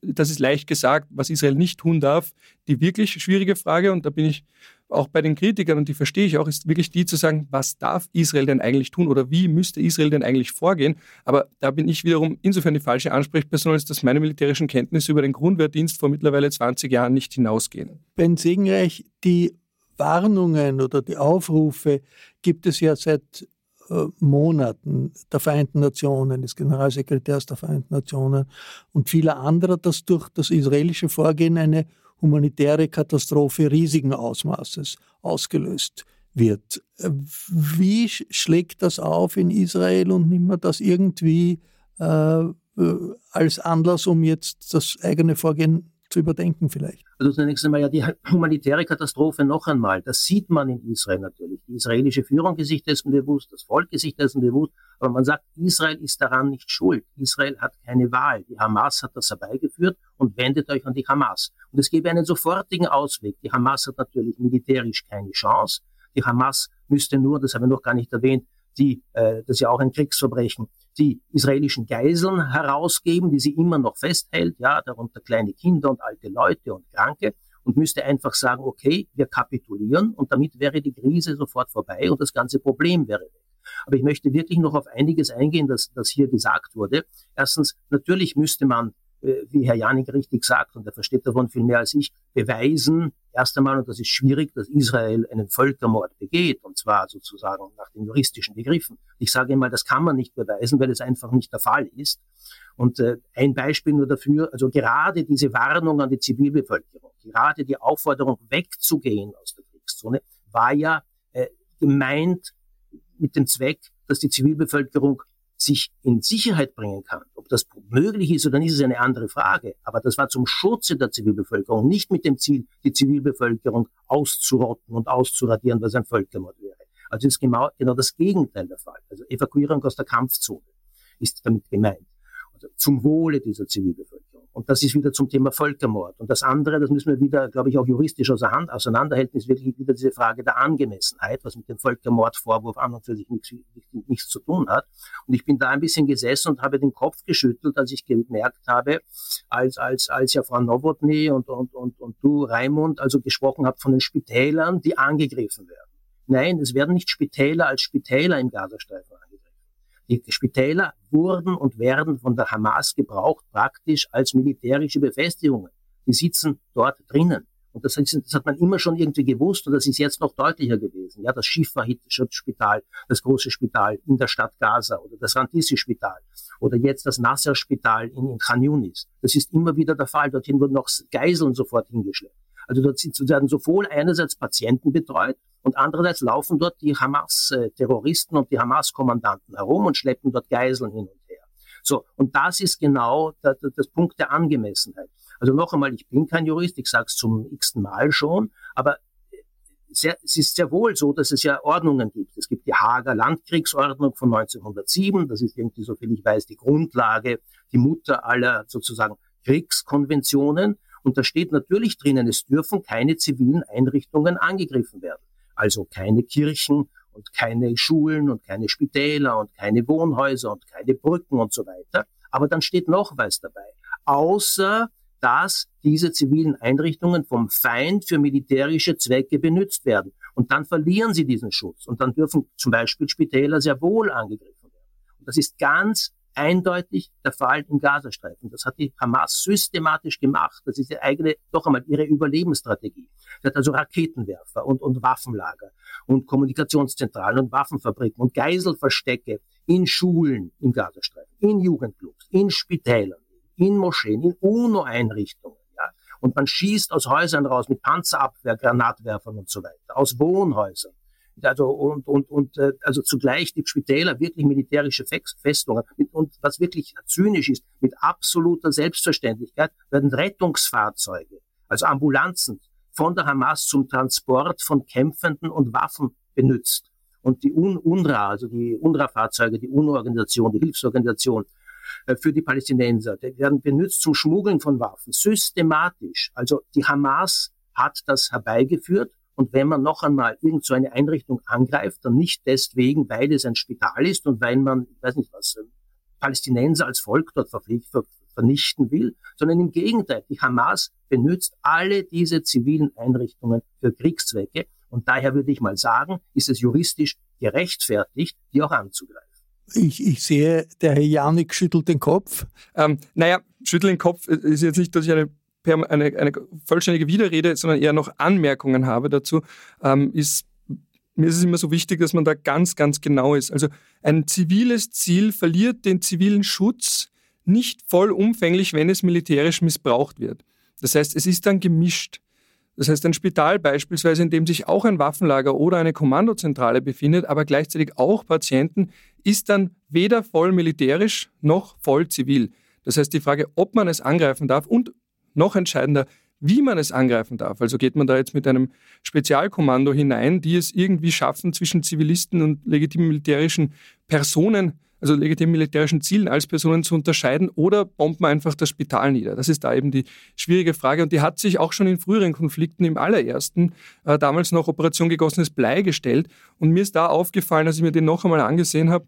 das ist leicht gesagt, was Israel nicht tun darf. Die wirklich schwierige Frage, und da bin ich auch bei den Kritikern, und die verstehe ich auch, ist wirklich die zu sagen, was darf Israel denn eigentlich tun oder wie müsste Israel denn eigentlich vorgehen? Aber da bin ich wiederum insofern die falsche Ansprechperson, als dass meine militärischen Kenntnisse über den Grundwehrdienst vor mittlerweile 20 Jahren nicht hinausgehen. Ben Segenreich, die Warnungen oder die Aufrufe gibt es ja seit äh, Monaten der Vereinten Nationen, des Generalsekretärs der Vereinten Nationen und vieler anderer, dass durch das israelische Vorgehen eine humanitäre Katastrophe riesigen Ausmaßes ausgelöst wird. Wie schlägt das auf in Israel und nimmt man das irgendwie äh, als Anlass, um jetzt das eigene Vorgehen zu überdenken vielleicht? Also zunächst einmal ja die humanitäre Katastrophe noch einmal. Das sieht man in Israel natürlich. Die israelische Führung ist sich dessen bewusst, das Volk ist sich dessen bewusst. Aber man sagt, Israel ist daran nicht schuld. Israel hat keine Wahl. Die Hamas hat das herbeigeführt und wendet euch an die Hamas. Und es gäbe einen sofortigen Ausweg. Die Hamas hat natürlich militärisch keine Chance. Die Hamas müsste nur, das habe ich noch gar nicht erwähnt, die, äh, das ist ja auch ein Kriegsverbrechen, die israelischen Geiseln herausgeben, die sie immer noch festhält, ja, darunter kleine Kinder und alte Leute und Kranke und müsste einfach sagen, okay, wir kapitulieren und damit wäre die Krise sofort vorbei und das ganze Problem wäre weg. Aber ich möchte wirklich noch auf einiges eingehen, das, das hier gesagt wurde. Erstens, natürlich müsste man wie Herr Janik richtig sagt, und er versteht davon viel mehr als ich, beweisen, erst einmal, und das ist schwierig, dass Israel einen Völkermord begeht, und zwar sozusagen nach den juristischen Begriffen. Ich sage einmal, das kann man nicht beweisen, weil es einfach nicht der Fall ist. Und äh, ein Beispiel nur dafür, also gerade diese Warnung an die Zivilbevölkerung, gerade die Aufforderung wegzugehen aus der Kriegszone, war ja äh, gemeint mit dem Zweck, dass die Zivilbevölkerung sich in Sicherheit bringen kann. Ob das möglich ist oder nicht, ist eine andere Frage. Aber das war zum Schutze der Zivilbevölkerung, nicht mit dem Ziel, die Zivilbevölkerung auszurotten und auszuradieren, was ein Völkermord wäre. Also ist genau, genau das Gegenteil der Fall. Also Evakuierung aus der Kampfzone ist damit gemeint. Also zum Wohle dieser Zivilbevölkerung. Und das ist wieder zum Thema Völkermord. Und das andere, das müssen wir wieder, glaube ich, auch juristisch auseinanderhalten, ist wirklich wieder diese Frage der Angemessenheit, was mit dem Völkermordvorwurf an und für sich nichts, nichts zu tun hat. Und ich bin da ein bisschen gesessen und habe den Kopf geschüttelt, als ich gemerkt habe, als, als, als ja Frau Nowotny und, und, und, und du, Raimund, also gesprochen habt von den Spitälern, die angegriffen werden. Nein, es werden nicht Spitäler als Spitäler im Gazastreifen die Spitäler wurden und werden von der Hamas gebraucht, praktisch als militärische Befestigungen. die sitzen dort drinnen. Und das, das, hat man immer schon irgendwie gewusst und das ist jetzt noch deutlicher gewesen. Ja, das Shifa-Spital, das große Spital in der Stadt Gaza oder das Rantisi-Spital oder jetzt das Nasser-Spital in, in Khan Yunis. Das ist immer wieder der Fall. Dorthin wurden noch Geiseln sofort hingeschleppt. Also dort werden sowohl einerseits Patienten betreut und andererseits laufen dort die Hamas-Terroristen und die Hamas-Kommandanten herum und schleppen dort Geiseln hin und her. So, und das ist genau der, der, das Punkt der Angemessenheit. Also noch einmal, ich bin kein Jurist, ich sage es zum x-ten Mal schon, aber sehr, es ist sehr wohl so, dass es ja Ordnungen gibt. Es gibt die Hager Landkriegsordnung von 1907, das ist irgendwie, soviel ich weiß, die Grundlage, die Mutter aller sozusagen Kriegskonventionen. Und da steht natürlich drinnen, es dürfen keine zivilen Einrichtungen angegriffen werden. Also keine Kirchen und keine Schulen und keine Spitäler und keine Wohnhäuser und keine Brücken und so weiter. Aber dann steht noch was dabei. Außer dass diese zivilen Einrichtungen vom Feind für militärische Zwecke benutzt werden. Und dann verlieren sie diesen Schutz. Und dann dürfen zum Beispiel Spitäler sehr wohl angegriffen werden. Und das ist ganz eindeutig der Fall im Gazastreifen. Das hat die Hamas systematisch gemacht. Das ist ihre eigene, doch einmal ihre Überlebensstrategie. Sie hat also Raketenwerfer und, und Waffenlager und Kommunikationszentralen und Waffenfabriken und Geiselverstecke in Schulen im Gazastreifen, in Jugendclubs, in Spitälern in Moscheen, in UNO-Einrichtungen. Ja. Und man schießt aus Häusern raus mit Panzerabwehr, Granatwerfern und so weiter, aus Wohnhäusern. Also und und und äh, also zugleich die Spitäler wirklich militärische Festungen mit, und was wirklich zynisch ist mit absoluter Selbstverständlichkeit werden Rettungsfahrzeuge also Ambulanzen von der Hamas zum Transport von Kämpfenden und Waffen benutzt und die UNRWA also die UNRWA-Fahrzeuge die UNO-Organisation die Hilfsorganisation äh, für die Palästinenser. Die werden benutzt zum Schmuggeln von Waffen, systematisch. Also die Hamas hat das herbeigeführt. Und wenn man noch einmal irgend so eine Einrichtung angreift, dann nicht deswegen, weil es ein Spital ist und weil man, ich weiß nicht was, äh, Palästinenser als Volk dort vernichten will, sondern im Gegenteil. Die Hamas benutzt alle diese zivilen Einrichtungen für Kriegszwecke. Und daher würde ich mal sagen, ist es juristisch gerechtfertigt, die auch anzugreifen. Ich, ich sehe, der Herr Janik schüttelt den Kopf. Ähm, naja, schütteln den Kopf ist jetzt nicht, dass ich eine, eine, eine vollständige Widerrede, sondern eher noch Anmerkungen habe dazu. Ähm, ist, mir ist es immer so wichtig, dass man da ganz, ganz genau ist. Also ein ziviles Ziel verliert den zivilen Schutz nicht vollumfänglich, wenn es militärisch missbraucht wird. Das heißt, es ist dann gemischt. Das heißt, ein Spital beispielsweise, in dem sich auch ein Waffenlager oder eine Kommandozentrale befindet, aber gleichzeitig auch Patienten, ist dann weder voll militärisch noch voll zivil. Das heißt, die Frage, ob man es angreifen darf und noch entscheidender, wie man es angreifen darf. Also geht man da jetzt mit einem Spezialkommando hinein, die es irgendwie schaffen, zwischen Zivilisten und legitimen militärischen Personen also legitimen militärischen Zielen als Personen zu unterscheiden oder bombt man einfach das Spital nieder? Das ist da eben die schwierige Frage und die hat sich auch schon in früheren Konflikten im allerersten, äh, damals noch Operation gegossenes Blei gestellt und mir ist da aufgefallen, als ich mir den noch einmal angesehen habe,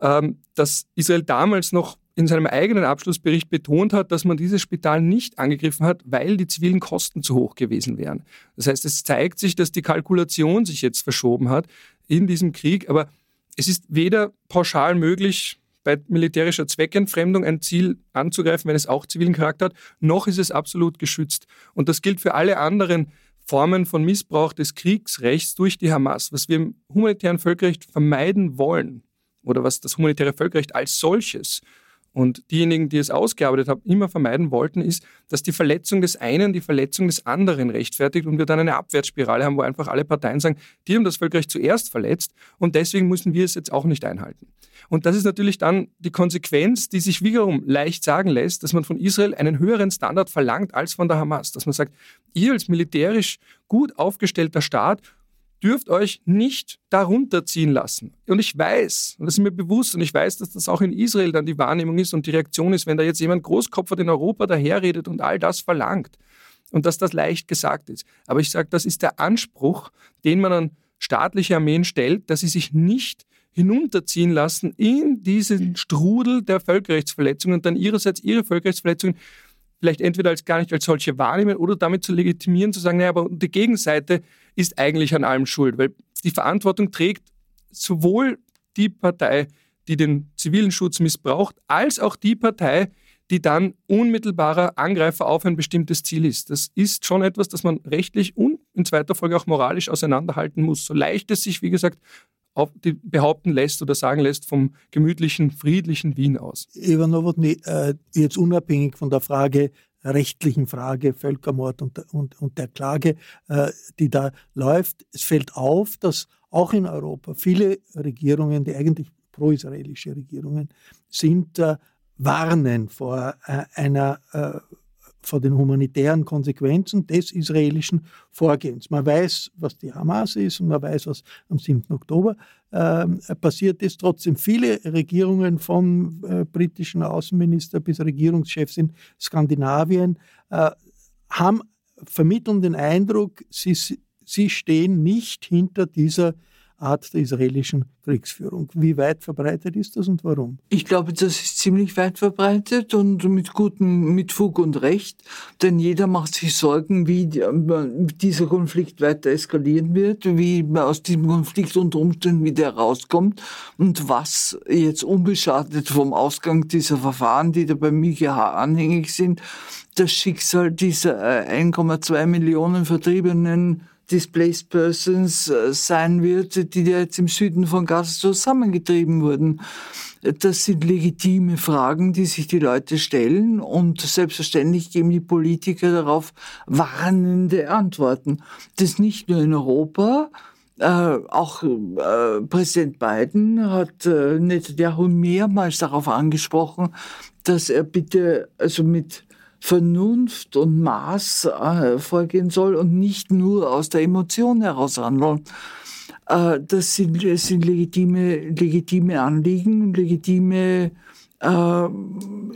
ähm, dass Israel damals noch in seinem eigenen Abschlussbericht betont hat, dass man dieses Spital nicht angegriffen hat, weil die zivilen Kosten zu hoch gewesen wären. Das heißt, es zeigt sich, dass die Kalkulation sich jetzt verschoben hat in diesem Krieg, aber es ist weder pauschal möglich, bei militärischer Zweckentfremdung ein Ziel anzugreifen, wenn es auch zivilen Charakter hat, noch ist es absolut geschützt. Und das gilt für alle anderen Formen von Missbrauch des Kriegsrechts durch die Hamas. Was wir im humanitären Völkerrecht vermeiden wollen oder was das humanitäre Völkerrecht als solches und diejenigen, die es ausgearbeitet haben, immer vermeiden wollten, ist, dass die Verletzung des einen die Verletzung des anderen rechtfertigt und wir dann eine Abwärtsspirale haben, wo einfach alle Parteien sagen, die haben das Völkerrecht zuerst verletzt und deswegen müssen wir es jetzt auch nicht einhalten. Und das ist natürlich dann die Konsequenz, die sich wiederum leicht sagen lässt, dass man von Israel einen höheren Standard verlangt als von der Hamas. Dass man sagt, ihr als militärisch gut aufgestellter Staat dürft euch nicht darunter ziehen lassen. Und ich weiß, und das ist mir bewusst, und ich weiß, dass das auch in Israel dann die Wahrnehmung ist und die Reaktion ist, wenn da jetzt jemand Großkopfer in Europa daherredet und all das verlangt. Und dass das leicht gesagt ist. Aber ich sage, das ist der Anspruch, den man an staatliche Armeen stellt, dass sie sich nicht hinunterziehen lassen in diesen Strudel der Völkerrechtsverletzungen und dann ihrerseits ihre Völkerrechtsverletzungen vielleicht entweder als gar nicht als solche wahrnehmen oder damit zu legitimieren, zu sagen, naja, aber die Gegenseite ist eigentlich an allem schuld, weil die Verantwortung trägt sowohl die Partei, die den zivilen Schutz missbraucht, als auch die Partei, die dann unmittelbarer Angreifer auf ein bestimmtes Ziel ist. Das ist schon etwas, das man rechtlich und in zweiter Folge auch moralisch auseinanderhalten muss. So leicht es sich, wie gesagt, behaupten lässt oder sagen lässt vom gemütlichen, friedlichen Wien aus. Ivan Nowotny, äh, jetzt unabhängig von der Frage, rechtlichen Frage, Völkermord und, und, und der Klage, äh, die da läuft, es fällt auf, dass auch in Europa viele Regierungen, die eigentlich pro-israelische Regierungen sind, äh, warnen vor äh, einer äh, vor den humanitären Konsequenzen des israelischen Vorgehens. Man weiß, was die Hamas ist und man weiß, was am 7. Oktober äh, passiert ist. Trotzdem viele Regierungen vom äh, britischen Außenminister bis Regierungschefs in Skandinavien äh, haben vermitteln den Eindruck, sie, sie stehen nicht hinter dieser Art der israelischen Kriegsführung. Wie weit verbreitet ist das und warum? Ich glaube, das ist ziemlich weit verbreitet und mit gutem, mit Fug und Recht, denn jeder macht sich Sorgen, wie dieser Konflikt weiter eskalieren wird, wie man aus diesem Konflikt unter Umständen wieder rauskommt und was jetzt unbeschadet vom Ausgang dieser Verfahren, die da beim IGH anhängig sind, das Schicksal dieser 1,2 äh, Millionen Vertriebenen Displaced Persons äh, sein wird, die jetzt im Süden von Gaza zusammengetrieben wurden. Das sind legitime Fragen, die sich die Leute stellen und selbstverständlich geben die Politiker darauf warnende Antworten. Das nicht nur in Europa, äh, auch äh, Präsident Biden hat äh, Netanyahu mehrmals darauf angesprochen, dass er bitte also mit Vernunft und Maß äh, vorgehen soll und nicht nur aus der Emotion heraus handeln. Äh, das, sind, das sind legitime, legitime Anliegen, legitime äh,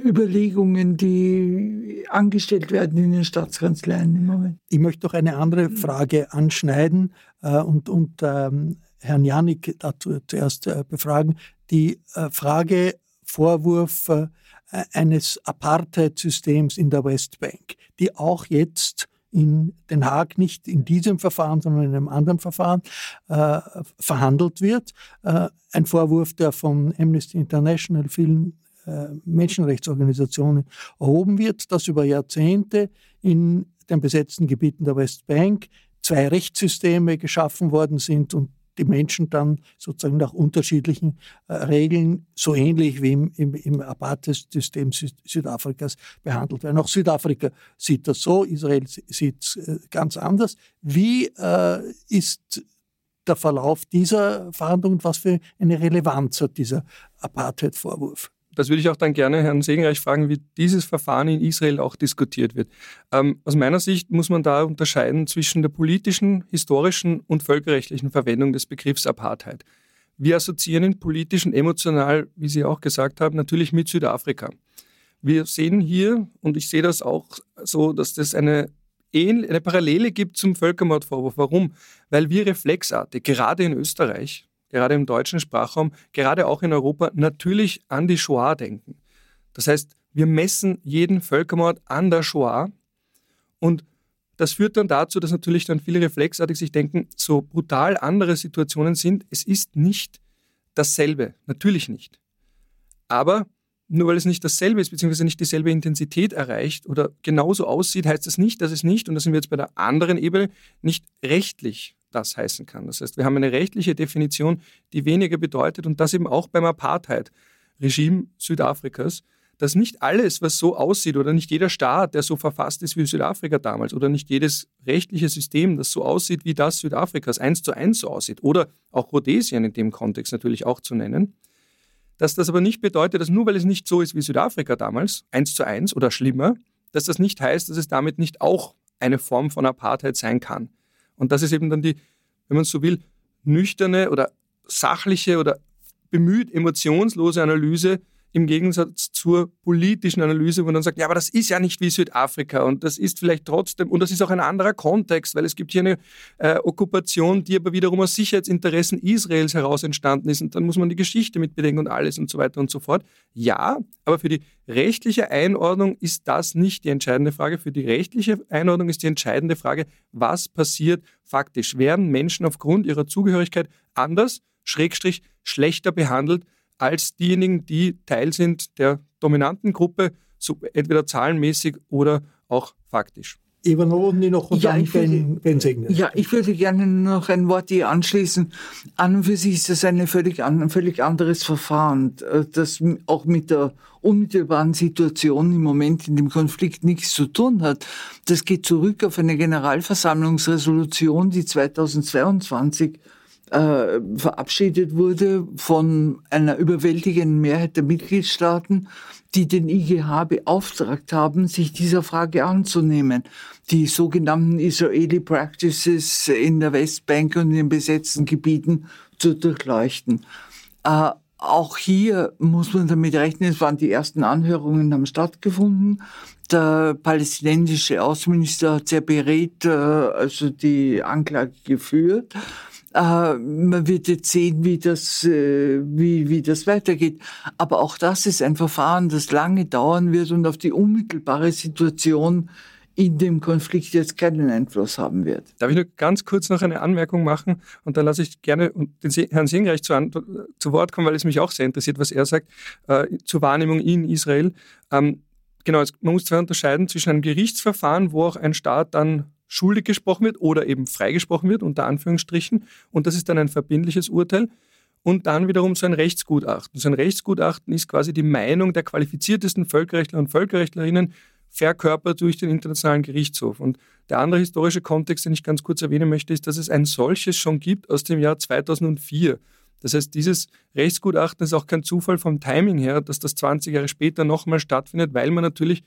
Überlegungen, die angestellt werden in den Staatskanzleien im Moment. Ich möchte noch eine andere Frage anschneiden äh, und, und ähm, Herrn Janik dazu zuerst äh, befragen. Die äh, Frage, Vorwurf, eines Apartheid-Systems in der Westbank, die auch jetzt in Den Haag nicht in diesem Verfahren, sondern in einem anderen Verfahren äh, verhandelt wird. Äh, ein Vorwurf, der von Amnesty International, vielen äh, Menschenrechtsorganisationen erhoben wird, dass über Jahrzehnte in den besetzten Gebieten der Westbank zwei Rechtssysteme geschaffen worden sind und die Menschen dann sozusagen nach unterschiedlichen äh, Regeln, so ähnlich wie im, im, im Apartheid-System Süd Südafrikas behandelt werden. Auch Südafrika sieht das so, Israel sieht es äh, ganz anders. Wie äh, ist der Verlauf dieser Verhandlungen und was für eine Relevanz hat dieser Apartheid-Vorwurf? Das würde ich auch dann gerne Herrn Segenreich fragen, wie dieses Verfahren in Israel auch diskutiert wird. Ähm, aus meiner Sicht muss man da unterscheiden zwischen der politischen, historischen und völkerrechtlichen Verwendung des Begriffs Apartheid. Wir assoziieren ihn politisch und emotional, wie Sie auch gesagt haben, natürlich mit Südafrika. Wir sehen hier, und ich sehe das auch so, dass das eine, eine Parallele gibt zum Völkermordvorwurf. Warum? Weil wir reflexartig, gerade in Österreich, gerade im deutschen Sprachraum, gerade auch in Europa, natürlich an die Shoah denken. Das heißt, wir messen jeden Völkermord an der Shoah und das führt dann dazu, dass natürlich dann viele reflexartig sich denken, so brutal andere Situationen sind, es ist nicht dasselbe, natürlich nicht. Aber nur weil es nicht dasselbe ist, beziehungsweise nicht dieselbe Intensität erreicht oder genauso aussieht, heißt das nicht, dass es nicht, und da sind wir jetzt bei der anderen Ebene, nicht rechtlich das heißen kann. Das heißt, wir haben eine rechtliche Definition, die weniger bedeutet und das eben auch beim Apartheid-Regime Südafrikas, dass nicht alles, was so aussieht oder nicht jeder Staat, der so verfasst ist wie Südafrika damals oder nicht jedes rechtliche System, das so aussieht wie das Südafrikas, eins zu eins so aussieht oder auch Rhodesien in dem Kontext natürlich auch zu nennen, dass das aber nicht bedeutet, dass nur weil es nicht so ist wie Südafrika damals, eins zu eins oder schlimmer, dass das nicht heißt, dass es damit nicht auch eine Form von Apartheid sein kann. Und das ist eben dann die, wenn man so will, nüchterne oder sachliche oder bemüht emotionslose Analyse im Gegensatz zur politischen Analyse, wo man dann sagt, ja, aber das ist ja nicht wie Südafrika und das ist vielleicht trotzdem, und das ist auch ein anderer Kontext, weil es gibt hier eine äh, Okkupation, die aber wiederum aus Sicherheitsinteressen Israels heraus entstanden ist und dann muss man die Geschichte mitbedenken und alles und so weiter und so fort. Ja, aber für die rechtliche Einordnung ist das nicht die entscheidende Frage. Für die rechtliche Einordnung ist die entscheidende Frage, was passiert faktisch? Werden Menschen aufgrund ihrer Zugehörigkeit anders, schrägstrich schlechter behandelt als diejenigen, die Teil sind der dominanten Gruppe, so entweder zahlenmäßig oder auch faktisch. Eva Nowotny noch und ja, dann ich würde, Ben, ben Segner. Ja, ich würde gerne noch ein Wort hier anschließen. An und für sich ist das eine völlig, ein völlig anderes Verfahren, äh, das auch mit der unmittelbaren Situation im Moment in dem Konflikt nichts zu tun hat. Das geht zurück auf eine Generalversammlungsresolution, die 2022 äh, verabschiedet wurde von einer überwältigenden Mehrheit der Mitgliedstaaten, die den IGH beauftragt haben, sich dieser Frage anzunehmen. Die sogenannten Israeli Practices in der Westbank und in den besetzten Gebieten zu durchleuchten. Äh, auch hier muss man damit rechnen, es waren die ersten Anhörungen haben stattgefunden. Der palästinensische Außenminister hat sehr berät, äh, also die Anklage geführt. Äh, man wird jetzt sehen, wie das, äh, wie, wie das weitergeht. Aber auch das ist ein Verfahren, das lange dauern wird und auf die unmittelbare Situation in dem Konflikt jetzt keinen Einfluss haben wird. Darf ich nur ganz kurz noch eine Anmerkung machen und dann lasse ich gerne den Herrn Singreich zu, zu, Wort kommen, weil es mich auch sehr interessiert, was er sagt, äh, zur Wahrnehmung in Israel. Ähm, genau, man muss zwar unterscheiden zwischen einem Gerichtsverfahren, wo auch ein Staat dann schuldig gesprochen wird oder eben freigesprochen wird, unter Anführungsstrichen. Und das ist dann ein verbindliches Urteil. Und dann wiederum so ein Rechtsgutachten. So ein Rechtsgutachten ist quasi die Meinung der qualifiziertesten Völkerrechtler und Völkerrechtlerinnen verkörpert durch den Internationalen Gerichtshof. Und der andere historische Kontext, den ich ganz kurz erwähnen möchte, ist, dass es ein solches schon gibt aus dem Jahr 2004. Das heißt, dieses Rechtsgutachten ist auch kein Zufall vom Timing her, dass das 20 Jahre später nochmal stattfindet, weil man natürlich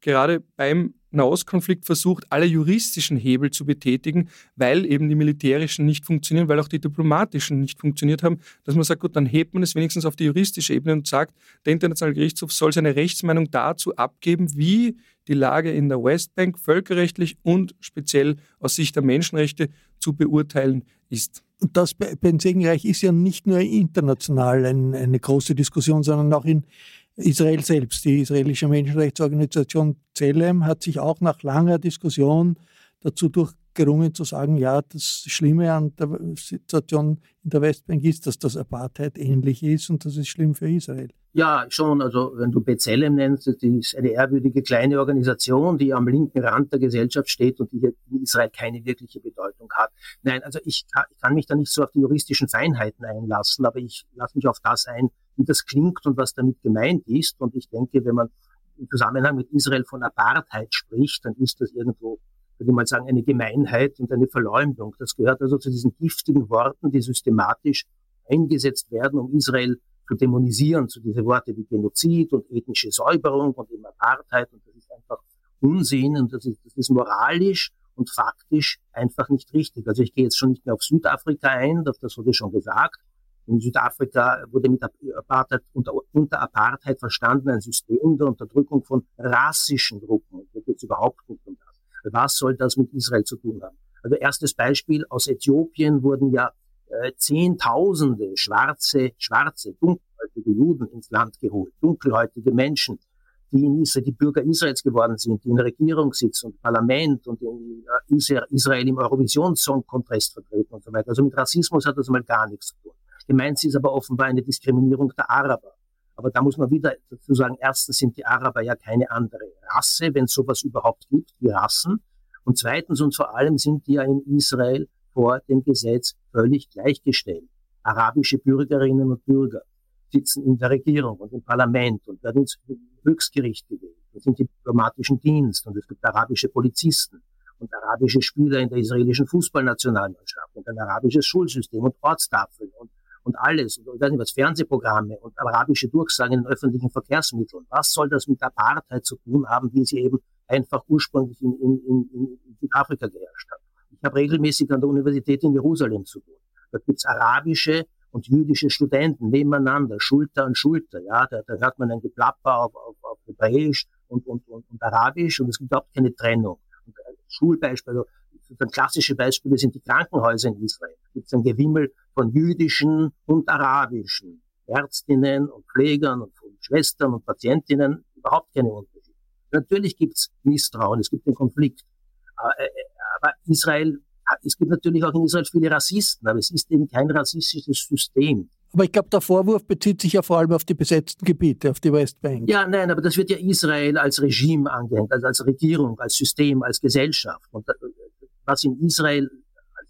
gerade beim Nahostkonflikt versucht, alle juristischen Hebel zu betätigen, weil eben die militärischen nicht funktionieren, weil auch die diplomatischen nicht funktioniert haben, dass man sagt, gut, dann hebt man es wenigstens auf die juristische Ebene und sagt, der Internationale Gerichtshof soll seine Rechtsmeinung dazu abgeben, wie die Lage in der Westbank völkerrechtlich und speziell aus Sicht der Menschenrechte zu beurteilen ist. Das bei Segenreich ist ja nicht nur international ein, eine große Diskussion, sondern auch in Israel selbst. Die israelische Menschenrechtsorganisation Zelem hat sich auch nach langer Diskussion dazu durchgerungen zu sagen, ja, das Schlimme an der Situation in der Westbank ist, dass das Apartheid ähnlich ist und das ist schlimm für Israel. Ja, schon. Also wenn du Bezellem nennst, das ist eine ehrwürdige kleine Organisation, die am linken Rand der Gesellschaft steht und die hier in Israel keine wirkliche Bedeutung hat. Nein, also ich ich kann mich da nicht so auf die juristischen Feinheiten einlassen, aber ich lasse mich auf das ein, wie das klingt und was damit gemeint ist. Und ich denke, wenn man im Zusammenhang mit Israel von Apartheid spricht, dann ist das irgendwo, würde mal sagen, eine Gemeinheit und eine Verleumdung. Das gehört also zu diesen giftigen Worten, die systematisch eingesetzt werden, um Israel zu dämonisieren, zu diese Worte wie Genozid und ethnische Säuberung und eben Apartheid. Und das ist einfach Unsinn und das ist, das ist moralisch und faktisch einfach nicht richtig. Also ich gehe jetzt schon nicht mehr auf Südafrika ein, das wurde schon gesagt. In Südafrika wurde mit Apartheid, unter, unter Apartheid verstanden ein System der Unterdrückung von rassischen Gruppen. Und da geht überhaupt nicht um das. Was soll das mit Israel zu tun haben? Also erstes Beispiel, aus Äthiopien wurden ja äh, Zehntausende schwarze, schwarze, dunkelhäutige Juden ins Land geholt, dunkelhäutige Menschen, die in Israel, die Bürger Israels geworden sind, die in Regierung sitzen und Parlament und in äh, Israel im Eurovision Song Contest vertreten und so weiter. Also mit Rassismus hat das mal gar nichts zu tun. Gemeint ist aber offenbar eine Diskriminierung der Araber. Aber da muss man wieder dazu sagen, erstens sind die Araber ja keine andere Rasse, wenn es sowas überhaupt gibt, wie Rassen. Und zweitens und vor allem sind die ja in Israel vor dem Gesetz völlig gleichgestellt. Arabische Bürgerinnen und Bürger sitzen in der Regierung und im Parlament und werden ins Höchstgericht gewählt. Das sind die diplomatischen Dienst und es gibt arabische Polizisten und arabische Spieler in der israelischen Fußballnationalmannschaft und ein arabisches Schulsystem und Ortstafeln und und alles, und ich weiß nicht was, Fernsehprogramme und arabische Durchsagen in öffentlichen Verkehrsmitteln. Was soll das mit Apartheid zu tun haben, wie sie eben einfach ursprünglich in, in, in, in Südafrika geherrscht hat? Ich habe regelmäßig an der Universität in Jerusalem zu tun. Da gibt's arabische und jüdische Studenten nebeneinander, Schulter an Schulter. Ja, da, da hört man ein Geplapper auf, auf, auf Hebräisch und, und, und, und Arabisch und es gibt überhaupt keine Trennung. Und Schulbeispiel, also ein klassische Beispiele sind die Krankenhäuser in Israel. Da gibt es ein Gewimmel von jüdischen und arabischen Ärztinnen und Pflegern und Schwestern und Patientinnen überhaupt keine Unterschiede. Natürlich gibt es Misstrauen, es gibt den Konflikt. Äh, äh, aber Israel, es gibt natürlich auch in Israel viele Rassisten, aber es ist eben kein rassistisches System. Aber ich glaube, der Vorwurf bezieht sich ja vor allem auf die besetzten Gebiete, auf die Westbank. Ja, nein, aber das wird ja Israel als Regime angehängt, also als Regierung, als System, als Gesellschaft. Und was in Israel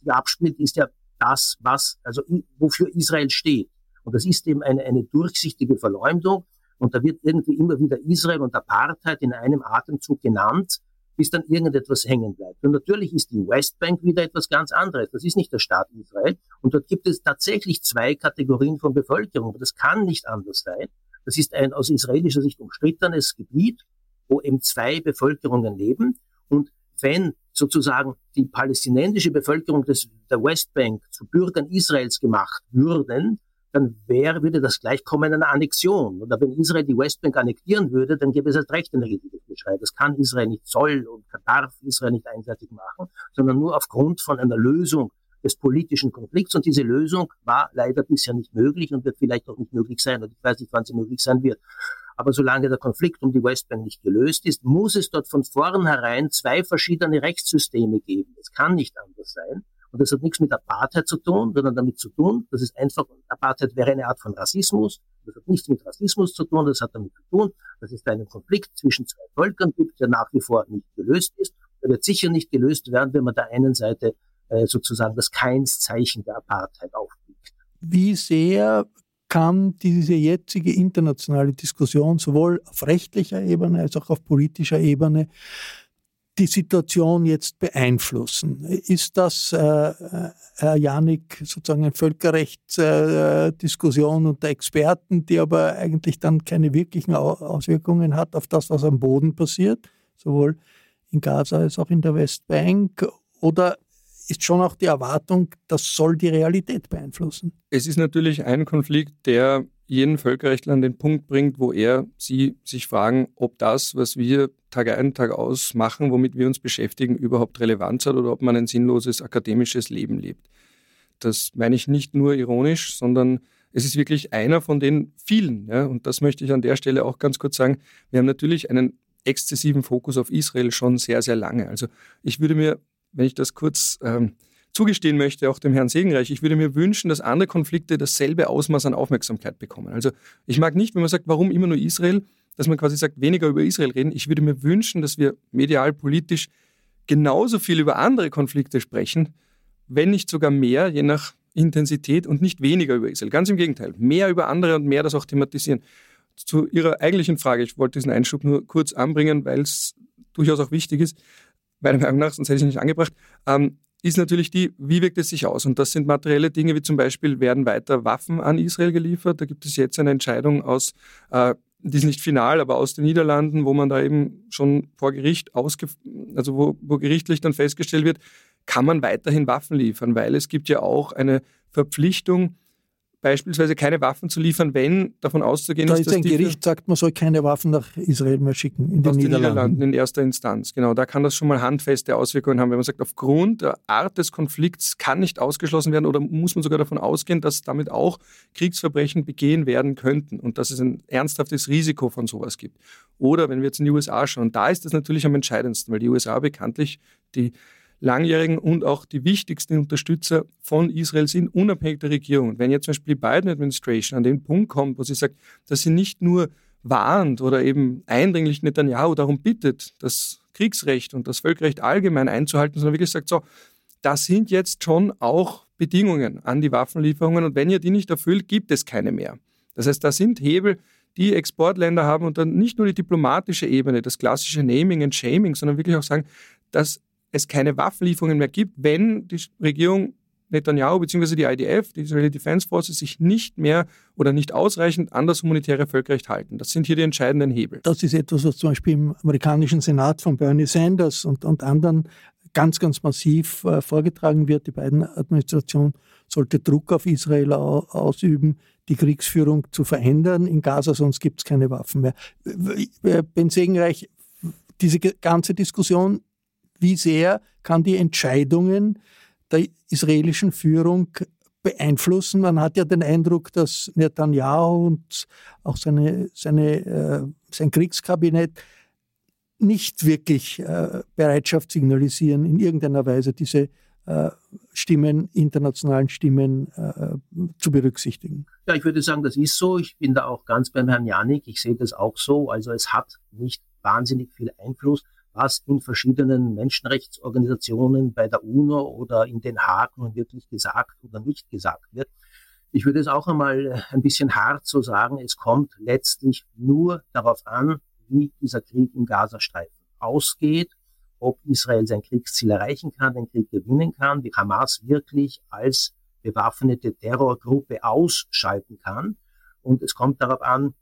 abspielt, ist ja das, was, also wofür Israel steht. Und das ist eben eine, eine durchsichtige Verleumdung. Und da wird irgendwie immer wieder Israel und Apartheid in einem Atemzug genannt bis dann irgendetwas hängen bleibt. Und natürlich ist die Westbank wieder etwas ganz anderes. Das ist nicht der Staat Israel. Und dort gibt es tatsächlich zwei Kategorien von Bevölkerung. Das kann nicht anders sein. Das ist ein aus israelischer Sicht umstrittenes Gebiet, wo eben zwei Bevölkerungen leben. Und wenn sozusagen die palästinensische Bevölkerung des, der Westbank zu Bürgern Israels gemacht würden, dann wäre, würde das gleichkommen einer Annexion. Oder wenn Israel die Westbank annektieren würde, dann gäbe es als recht ein riesiges Geschrei. Das kann Israel nicht, soll und darf Israel nicht einseitig machen, sondern nur aufgrund von einer Lösung des politischen Konflikts. Und diese Lösung war leider bisher nicht möglich und wird vielleicht auch nicht möglich sein. Und ich weiß nicht, wann sie möglich sein wird. Aber solange der Konflikt um die Westbank nicht gelöst ist, muss es dort von vornherein zwei verschiedene Rechtssysteme geben. Es kann nicht anders sein. Und das hat nichts mit Apartheid zu tun, sondern damit zu tun, das ist einfach, Apartheid wäre eine Art von Rassismus. Das hat nichts mit Rassismus zu tun, das hat damit zu tun, dass es da einen Konflikt zwischen zwei Völkern gibt, der nach wie vor nicht gelöst ist. Der wird sicher nicht gelöst werden, wenn man der einen Seite sozusagen das Keinszeichen der Apartheid aufblickt. Wie sehr kann diese jetzige internationale Diskussion sowohl auf rechtlicher Ebene als auch auf politischer Ebene die Situation jetzt beeinflussen. Ist das, äh, äh Herr Janik, sozusagen eine Völkerrechtsdiskussion äh, unter Experten, die aber eigentlich dann keine wirklichen Auswirkungen hat auf das, was am Boden passiert, sowohl in Gaza als auch in der Westbank? Oder ist schon auch die Erwartung, das soll die Realität beeinflussen? Es ist natürlich ein Konflikt, der jeden Völkerrechtler an den Punkt bringt, wo er sie sich fragen, ob das, was wir Tag ein, Tag aus machen, womit wir uns beschäftigen, überhaupt Relevanz hat oder ob man ein sinnloses akademisches Leben lebt. Das meine ich nicht nur ironisch, sondern es ist wirklich einer von den vielen. Ja, und das möchte ich an der Stelle auch ganz kurz sagen. Wir haben natürlich einen exzessiven Fokus auf Israel schon sehr, sehr lange. Also ich würde mir, wenn ich das kurz ähm, zugestehen möchte, auch dem Herrn Segenreich, ich würde mir wünschen, dass andere Konflikte dasselbe Ausmaß an Aufmerksamkeit bekommen. Also ich mag nicht, wenn man sagt, warum immer nur Israel, dass man quasi sagt, weniger über Israel reden. Ich würde mir wünschen, dass wir medial, politisch genauso viel über andere Konflikte sprechen, wenn nicht sogar mehr, je nach Intensität und nicht weniger über Israel. Ganz im Gegenteil, mehr über andere und mehr das auch thematisieren. Zu Ihrer eigentlichen Frage, ich wollte diesen Einschub nur kurz anbringen, weil es durchaus auch wichtig ist, meiner Meinung nach, sonst hätte ich es nicht angebracht. Ähm, ist natürlich die, wie wirkt es sich aus? Und das sind materielle Dinge, wie zum Beispiel, werden weiter Waffen an Israel geliefert? Da gibt es jetzt eine Entscheidung aus, äh, die ist nicht final, aber aus den Niederlanden, wo man da eben schon vor Gericht ausge, also wo, wo gerichtlich dann festgestellt wird, kann man weiterhin Waffen liefern, weil es gibt ja auch eine Verpflichtung, beispielsweise keine Waffen zu liefern, wenn davon auszugehen da ist, dass ein Gericht sagt, man soll keine Waffen nach Israel mehr schicken in den, Niederlanden. den Niederlanden. in erster Instanz. Genau, da kann das schon mal handfeste Auswirkungen haben, wenn man sagt, aufgrund der Art des Konflikts kann nicht ausgeschlossen werden oder muss man sogar davon ausgehen, dass damit auch Kriegsverbrechen begehen werden könnten und dass es ein ernsthaftes Risiko von sowas gibt. Oder wenn wir jetzt in die USA schauen, da ist das natürlich am entscheidendsten, weil die USA bekanntlich die langjährigen und auch die wichtigsten Unterstützer von Israel sind, unabhängig der Regierung. Wenn jetzt zum Beispiel die Biden Administration an den Punkt kommt, wo sie sagt, dass sie nicht nur warnt oder eben eindringlich Netanyahu darum bittet, das Kriegsrecht und das Völkerrecht allgemein einzuhalten, sondern wirklich sagt, so, das sind jetzt schon auch Bedingungen an die Waffenlieferungen und wenn ihr die nicht erfüllt, gibt es keine mehr. Das heißt, da sind Hebel, die Exportländer haben und dann nicht nur die diplomatische Ebene, das klassische Naming and Shaming, sondern wirklich auch sagen, dass es keine Waffenlieferungen mehr gibt, wenn die Regierung Netanyahu bzw. die IDF, die Israeli Defense Forces, sich nicht mehr oder nicht ausreichend an das humanitäre Völkerrecht halten. Das sind hier die entscheidenden Hebel. Das ist etwas, was zum Beispiel im amerikanischen Senat von Bernie Sanders und, und anderen ganz, ganz massiv äh, vorgetragen wird. Die beiden Administration sollte Druck auf Israel ausüben, die Kriegsführung zu verändern in Gaza, sonst gibt es keine Waffen mehr. Ben Segenreich, diese ganze Diskussion wie sehr kann die Entscheidungen der israelischen Führung beeinflussen. Man hat ja den Eindruck, dass Netanyahu und auch seine, seine, äh, sein Kriegskabinett nicht wirklich äh, Bereitschaft signalisieren, in irgendeiner Weise diese äh, Stimmen, internationalen Stimmen zu berücksichtigen. Ja, ich würde sagen, das ist so. Ich bin da auch ganz beim Herrn Janik. Ich sehe das auch so. Also es hat nicht wahnsinnig viel Einfluss, was in verschiedenen Menschenrechtsorganisationen bei der UNO oder in Den Haag nun wirklich gesagt oder nicht gesagt wird. Ich würde es auch einmal ein bisschen hart so sagen, es kommt letztlich nur darauf an, wie dieser Krieg im Gazastreifen ausgeht, ob Israel sein Kriegsziel erreichen kann, den Krieg gewinnen kann, wie Hamas wirklich als bewaffnete Terrorgruppe ausschalten kann. Und es kommt darauf an,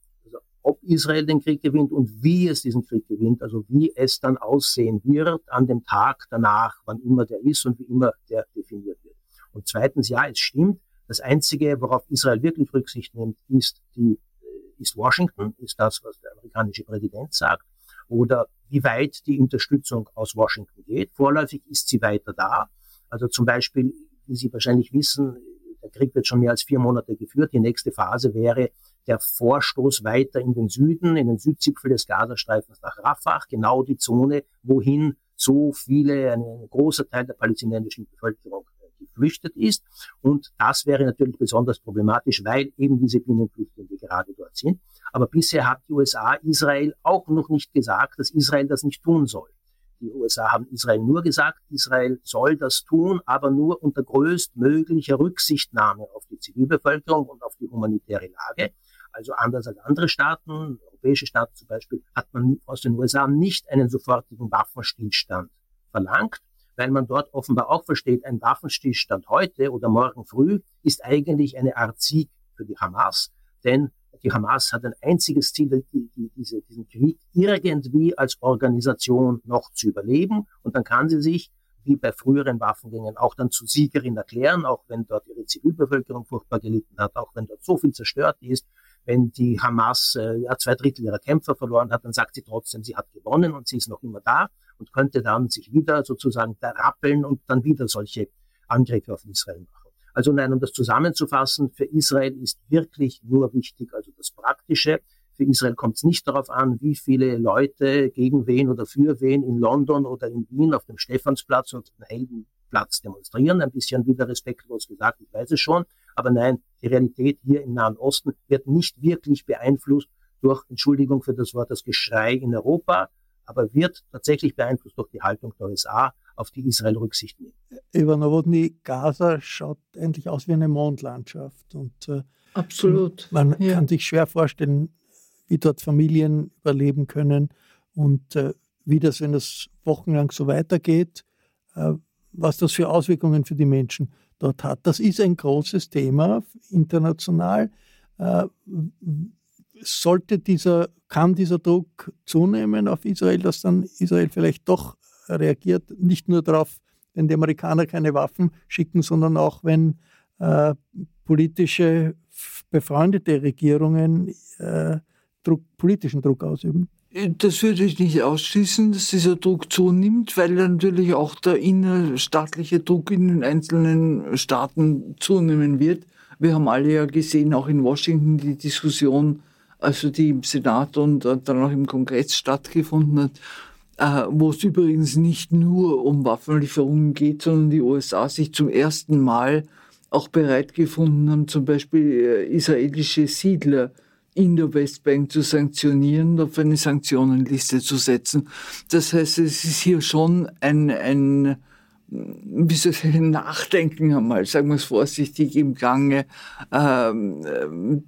ob Israel den Krieg gewinnt und wie es diesen Krieg gewinnt, also wie es dann aussehen wird an dem Tag danach, wann immer der ist und wie immer der definiert wird. Und zweitens, ja, es stimmt, das Einzige, worauf Israel wirklich Rücksicht nimmt, ist, die, äh, ist Washington, ist das, was der amerikanische Präsident sagt, oder wie weit die Unterstützung aus Washington geht. Vorläufig ist sie weiter da. Also zum Beispiel, wie Sie wahrscheinlich wissen, der Krieg wird schon mehr als vier Monate geführt. Die nächste Phase wäre der Vorstoß weiter in den Süden, in den Südzipfel des Gazastreifens nach Rafah, genau die Zone, wohin so viele, ein großer Teil der palästinensischen Bevölkerung geflüchtet ist. Und das wäre natürlich besonders problematisch, weil eben diese Binnenflüchtlinge gerade dort sind. Aber bisher hat die USA Israel auch noch nicht gesagt, dass Israel das nicht tun soll. Die USA haben Israel nur gesagt, Israel soll das tun, aber nur unter größtmöglicher Rücksichtnahme auf die Zivilbevölkerung und auf die humanitäre Lage. Also anders als andere Staaten, europäische Staaten zum Beispiel, hat man aus den USA nicht einen sofortigen Waffenstillstand verlangt, weil man dort offenbar auch versteht, ein Waffenstillstand heute oder morgen früh ist eigentlich eine Art Sieg für die Hamas, denn die Hamas hat ein einziges Ziel, die, die, diese, diesen Krieg irgendwie als Organisation noch zu überleben und dann kann sie sich wie bei früheren Waffengängen auch dann zu Siegerin erklären, auch wenn dort ihre Zivilbevölkerung furchtbar gelitten hat, auch wenn dort so viel zerstört ist. Wenn die Hamas äh, ja, zwei Drittel ihrer Kämpfer verloren hat, dann sagt sie trotzdem, sie hat gewonnen und sie ist noch immer da und könnte dann sich wieder sozusagen da rappeln und dann wieder solche Angriffe auf Israel machen. Also nein, um das zusammenzufassen, für Israel ist wirklich nur wichtig, also das Praktische. Für Israel kommt es nicht darauf an, wie viele Leute gegen wen oder für wen in London oder in Wien auf dem Stephansplatz und dem Heldenplatz demonstrieren. Ein bisschen wieder respektlos gesagt, ich weiß es schon. Aber nein, die Realität hier im Nahen Osten wird nicht wirklich beeinflusst durch, Entschuldigung für das Wort, das Geschrei in Europa, aber wird tatsächlich beeinflusst durch die Haltung der USA, auf die Israel Rücksicht nimmt. Über Novotny, Gaza schaut eigentlich aus wie eine Mondlandschaft. Und, äh, Absolut. Man ja. kann sich schwer vorstellen, wie dort Familien überleben können und äh, wie das, wenn das wochenlang so weitergeht, äh, was das für Auswirkungen für die Menschen dort hat. Das ist ein großes Thema international. Äh, sollte dieser, kann dieser Druck zunehmen auf Israel, dass dann Israel vielleicht doch reagiert, nicht nur darauf, wenn die Amerikaner keine Waffen schicken, sondern auch wenn äh, politische befreundete Regierungen äh, Druck, politischen Druck ausüben? Das würde ich nicht ausschließen, dass dieser Druck zunimmt, weil natürlich auch der innerstaatliche Druck in den einzelnen Staaten zunehmen wird. Wir haben alle ja gesehen, auch in Washington, die Diskussion also die im Senat und dann auch im Kongress stattgefunden hat, äh, wo es übrigens nicht nur um Waffenlieferungen geht, sondern die USA sich zum ersten Mal auch bereit gefunden haben, zum Beispiel äh, israelische Siedler in der Westbank zu sanktionieren, auf eine Sanktionenliste zu setzen. Das heißt, es ist hier schon ein, ein wie soll ich sagen, Nachdenken einmal, sagen wir es vorsichtig, im Gange, ähm,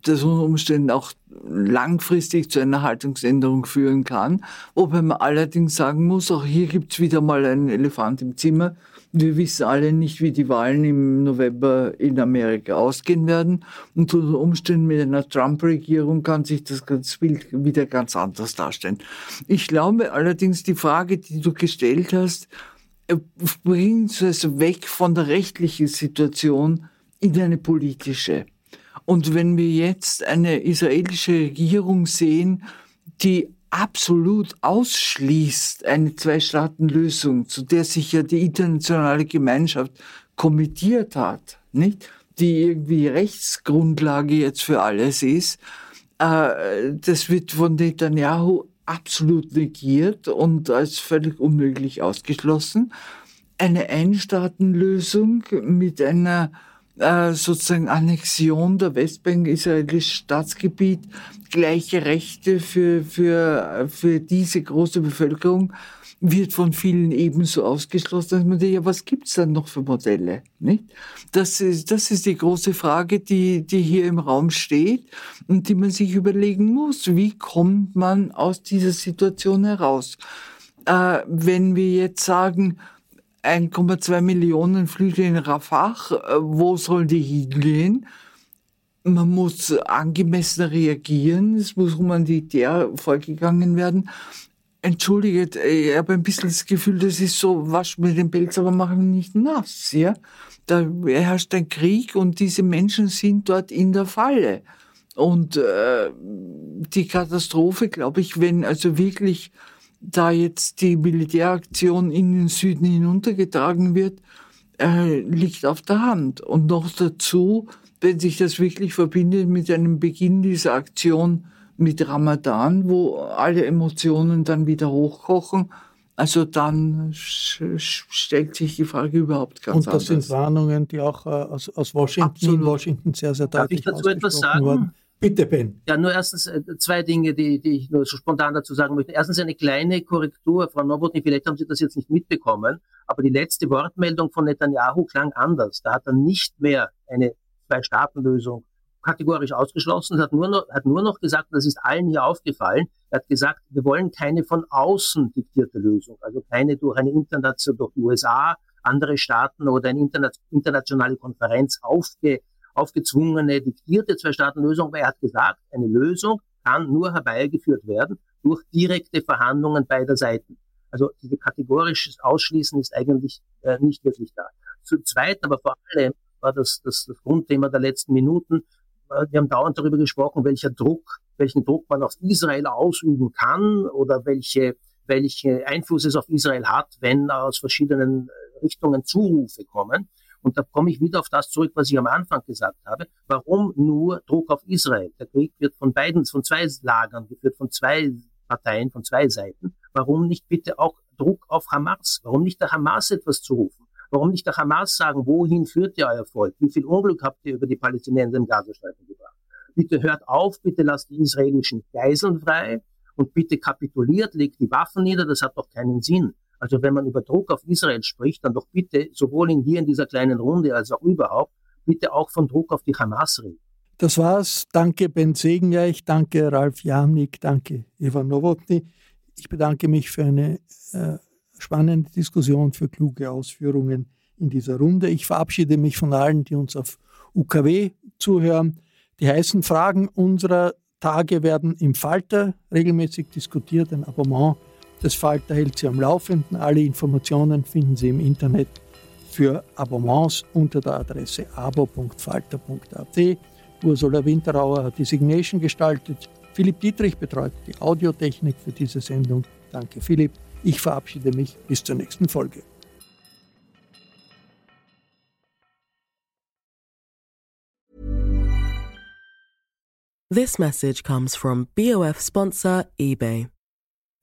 das unter Umständen auch langfristig zu einer Haltungsänderung führen kann. Wobei man allerdings sagen muss, auch hier gibt es wieder mal einen Elefant im Zimmer. Wir wissen alle nicht, wie die Wahlen im November in Amerika ausgehen werden. Und unter Umständen mit einer Trump-Regierung kann sich das Bild wieder ganz anders darstellen. Ich glaube allerdings, die Frage, die du gestellt hast, bringt es weg von der rechtlichen Situation in eine politische. Und wenn wir jetzt eine israelische Regierung sehen, die absolut ausschließt eine Zwei-Staaten-Lösung, zu der sich ja die internationale Gemeinschaft kommittiert hat, nicht? Die irgendwie Rechtsgrundlage jetzt für alles ist, äh, das wird von Netanyahu absolut negiert und als völlig unmöglich ausgeschlossen. eine Einstaatenlösung mit einer äh, sozusagen Annexion der Westbank, israelisches Staatsgebiet, gleiche Rechte für, für, für diese große Bevölkerung wird von vielen ebenso ausgeschlossen, dass man denkt, ja, was gibt's dann noch für Modelle? Nicht? Das, ist, das ist die große Frage, die, die hier im Raum steht und die man sich überlegen muss. Wie kommt man aus dieser Situation heraus? Äh, wenn wir jetzt sagen, 1,2 Millionen Flüge in Rafah, äh, wo sollen die hingehen? Man muss angemessen reagieren, es muss humanitär vorgegangen werden. Entschuldigt, ich habe ein bisschen das Gefühl, das ist so, wasch mir den Pelz, aber mach ihn nicht nass, ja. Da herrscht ein Krieg und diese Menschen sind dort in der Falle. Und äh, die Katastrophe, glaube ich, wenn also wirklich da jetzt die Militäraktion in den Süden hinuntergetragen wird, äh, liegt auf der Hand. Und noch dazu, wenn sich das wirklich verbindet mit einem Beginn dieser Aktion mit Ramadan, wo alle Emotionen dann wieder hochkochen, also dann stellt sich die Frage überhaupt ganz anders. Und das anders. sind Warnungen, die auch äh, aus, aus Washington, Washington sehr, sehr deutlich Darf ich dazu etwas sagen? Wurden. Bitte, Ben. Ja, nur erstens äh, zwei Dinge, die, die ich nur so spontan dazu sagen möchte. Erstens eine kleine Korrektur. Frau Nowotny, vielleicht haben Sie das jetzt nicht mitbekommen, aber die letzte Wortmeldung von Netanyahu klang anders. Da hat er nicht mehr eine Zwei-Staaten-Lösung kategorisch ausgeschlossen, hat nur, noch, hat nur noch gesagt, das ist allen hier aufgefallen, er hat gesagt, wir wollen keine von außen diktierte Lösung, also keine durch eine internationale, durch die USA, andere Staaten oder eine internationale Konferenz aufge, aufgezwungene, diktierte Zwei-Staaten-Lösung, weil er hat gesagt, eine Lösung kann nur herbeigeführt werden durch direkte Verhandlungen beider Seiten. Also diese kategorisches Ausschließen ist eigentlich äh, nicht wirklich da. Zu zweit, aber vor allem war das, das, das Grundthema der letzten Minuten. Äh, wir haben dauernd darüber gesprochen, welcher Druck, welchen Druck man auf Israel ausüben kann oder welche, welche Einfluss es auf Israel hat, wenn aus verschiedenen Richtungen Zurufe kommen. Und da komme ich wieder auf das zurück, was ich am Anfang gesagt habe. Warum nur Druck auf Israel? Der Krieg wird von beiden, von zwei Lagern geführt, von zwei Parteien, von zwei Seiten. Warum nicht bitte auch Druck auf Hamas? Warum nicht der Hamas etwas zurufen? Warum nicht der Hamas sagen, wohin führt ihr euer Volk? Wie viel Unglück habt ihr über die Palästinenser im Gazastreifen gebracht? Bitte hört auf, bitte lasst die israelischen Geiseln frei und bitte kapituliert, legt die Waffen nieder, das hat doch keinen Sinn. Also wenn man über Druck auf Israel spricht, dann doch bitte sowohl in hier in dieser kleinen Runde als auch überhaupt, bitte auch von Druck auf die Hamas reden. Das war's. Danke Ben Segenreich, danke Ralf Jamnik, danke Eva Nowotny. Ich bedanke mich für eine äh, spannende Diskussion, für kluge Ausführungen in dieser Runde. Ich verabschiede mich von allen, die uns auf UKW zuhören. Die heißen Fragen unserer Tage werden im Falter regelmäßig diskutiert. Ein Abonnement das Falter hält Sie am Laufenden. Alle Informationen finden Sie im Internet für Abonnements unter der Adresse abo.falter.at. Ursula Winterauer hat die Signation gestaltet. Philipp Dietrich betreut die Audiotechnik für diese Sendung. Danke, Philipp. Ich verabschiede mich bis zur nächsten Folge. This message comes from BOF sponsor eBay.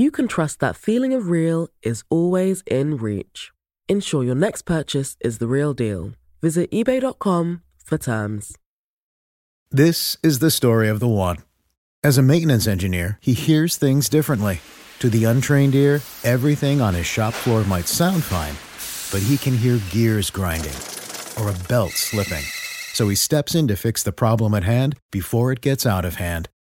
you can trust that feeling of real is always in reach. Ensure your next purchase is the real deal. Visit eBay.com for terms. This is the story of the one. As a maintenance engineer, he hears things differently. To the untrained ear, everything on his shop floor might sound fine, but he can hear gears grinding or a belt slipping. So he steps in to fix the problem at hand before it gets out of hand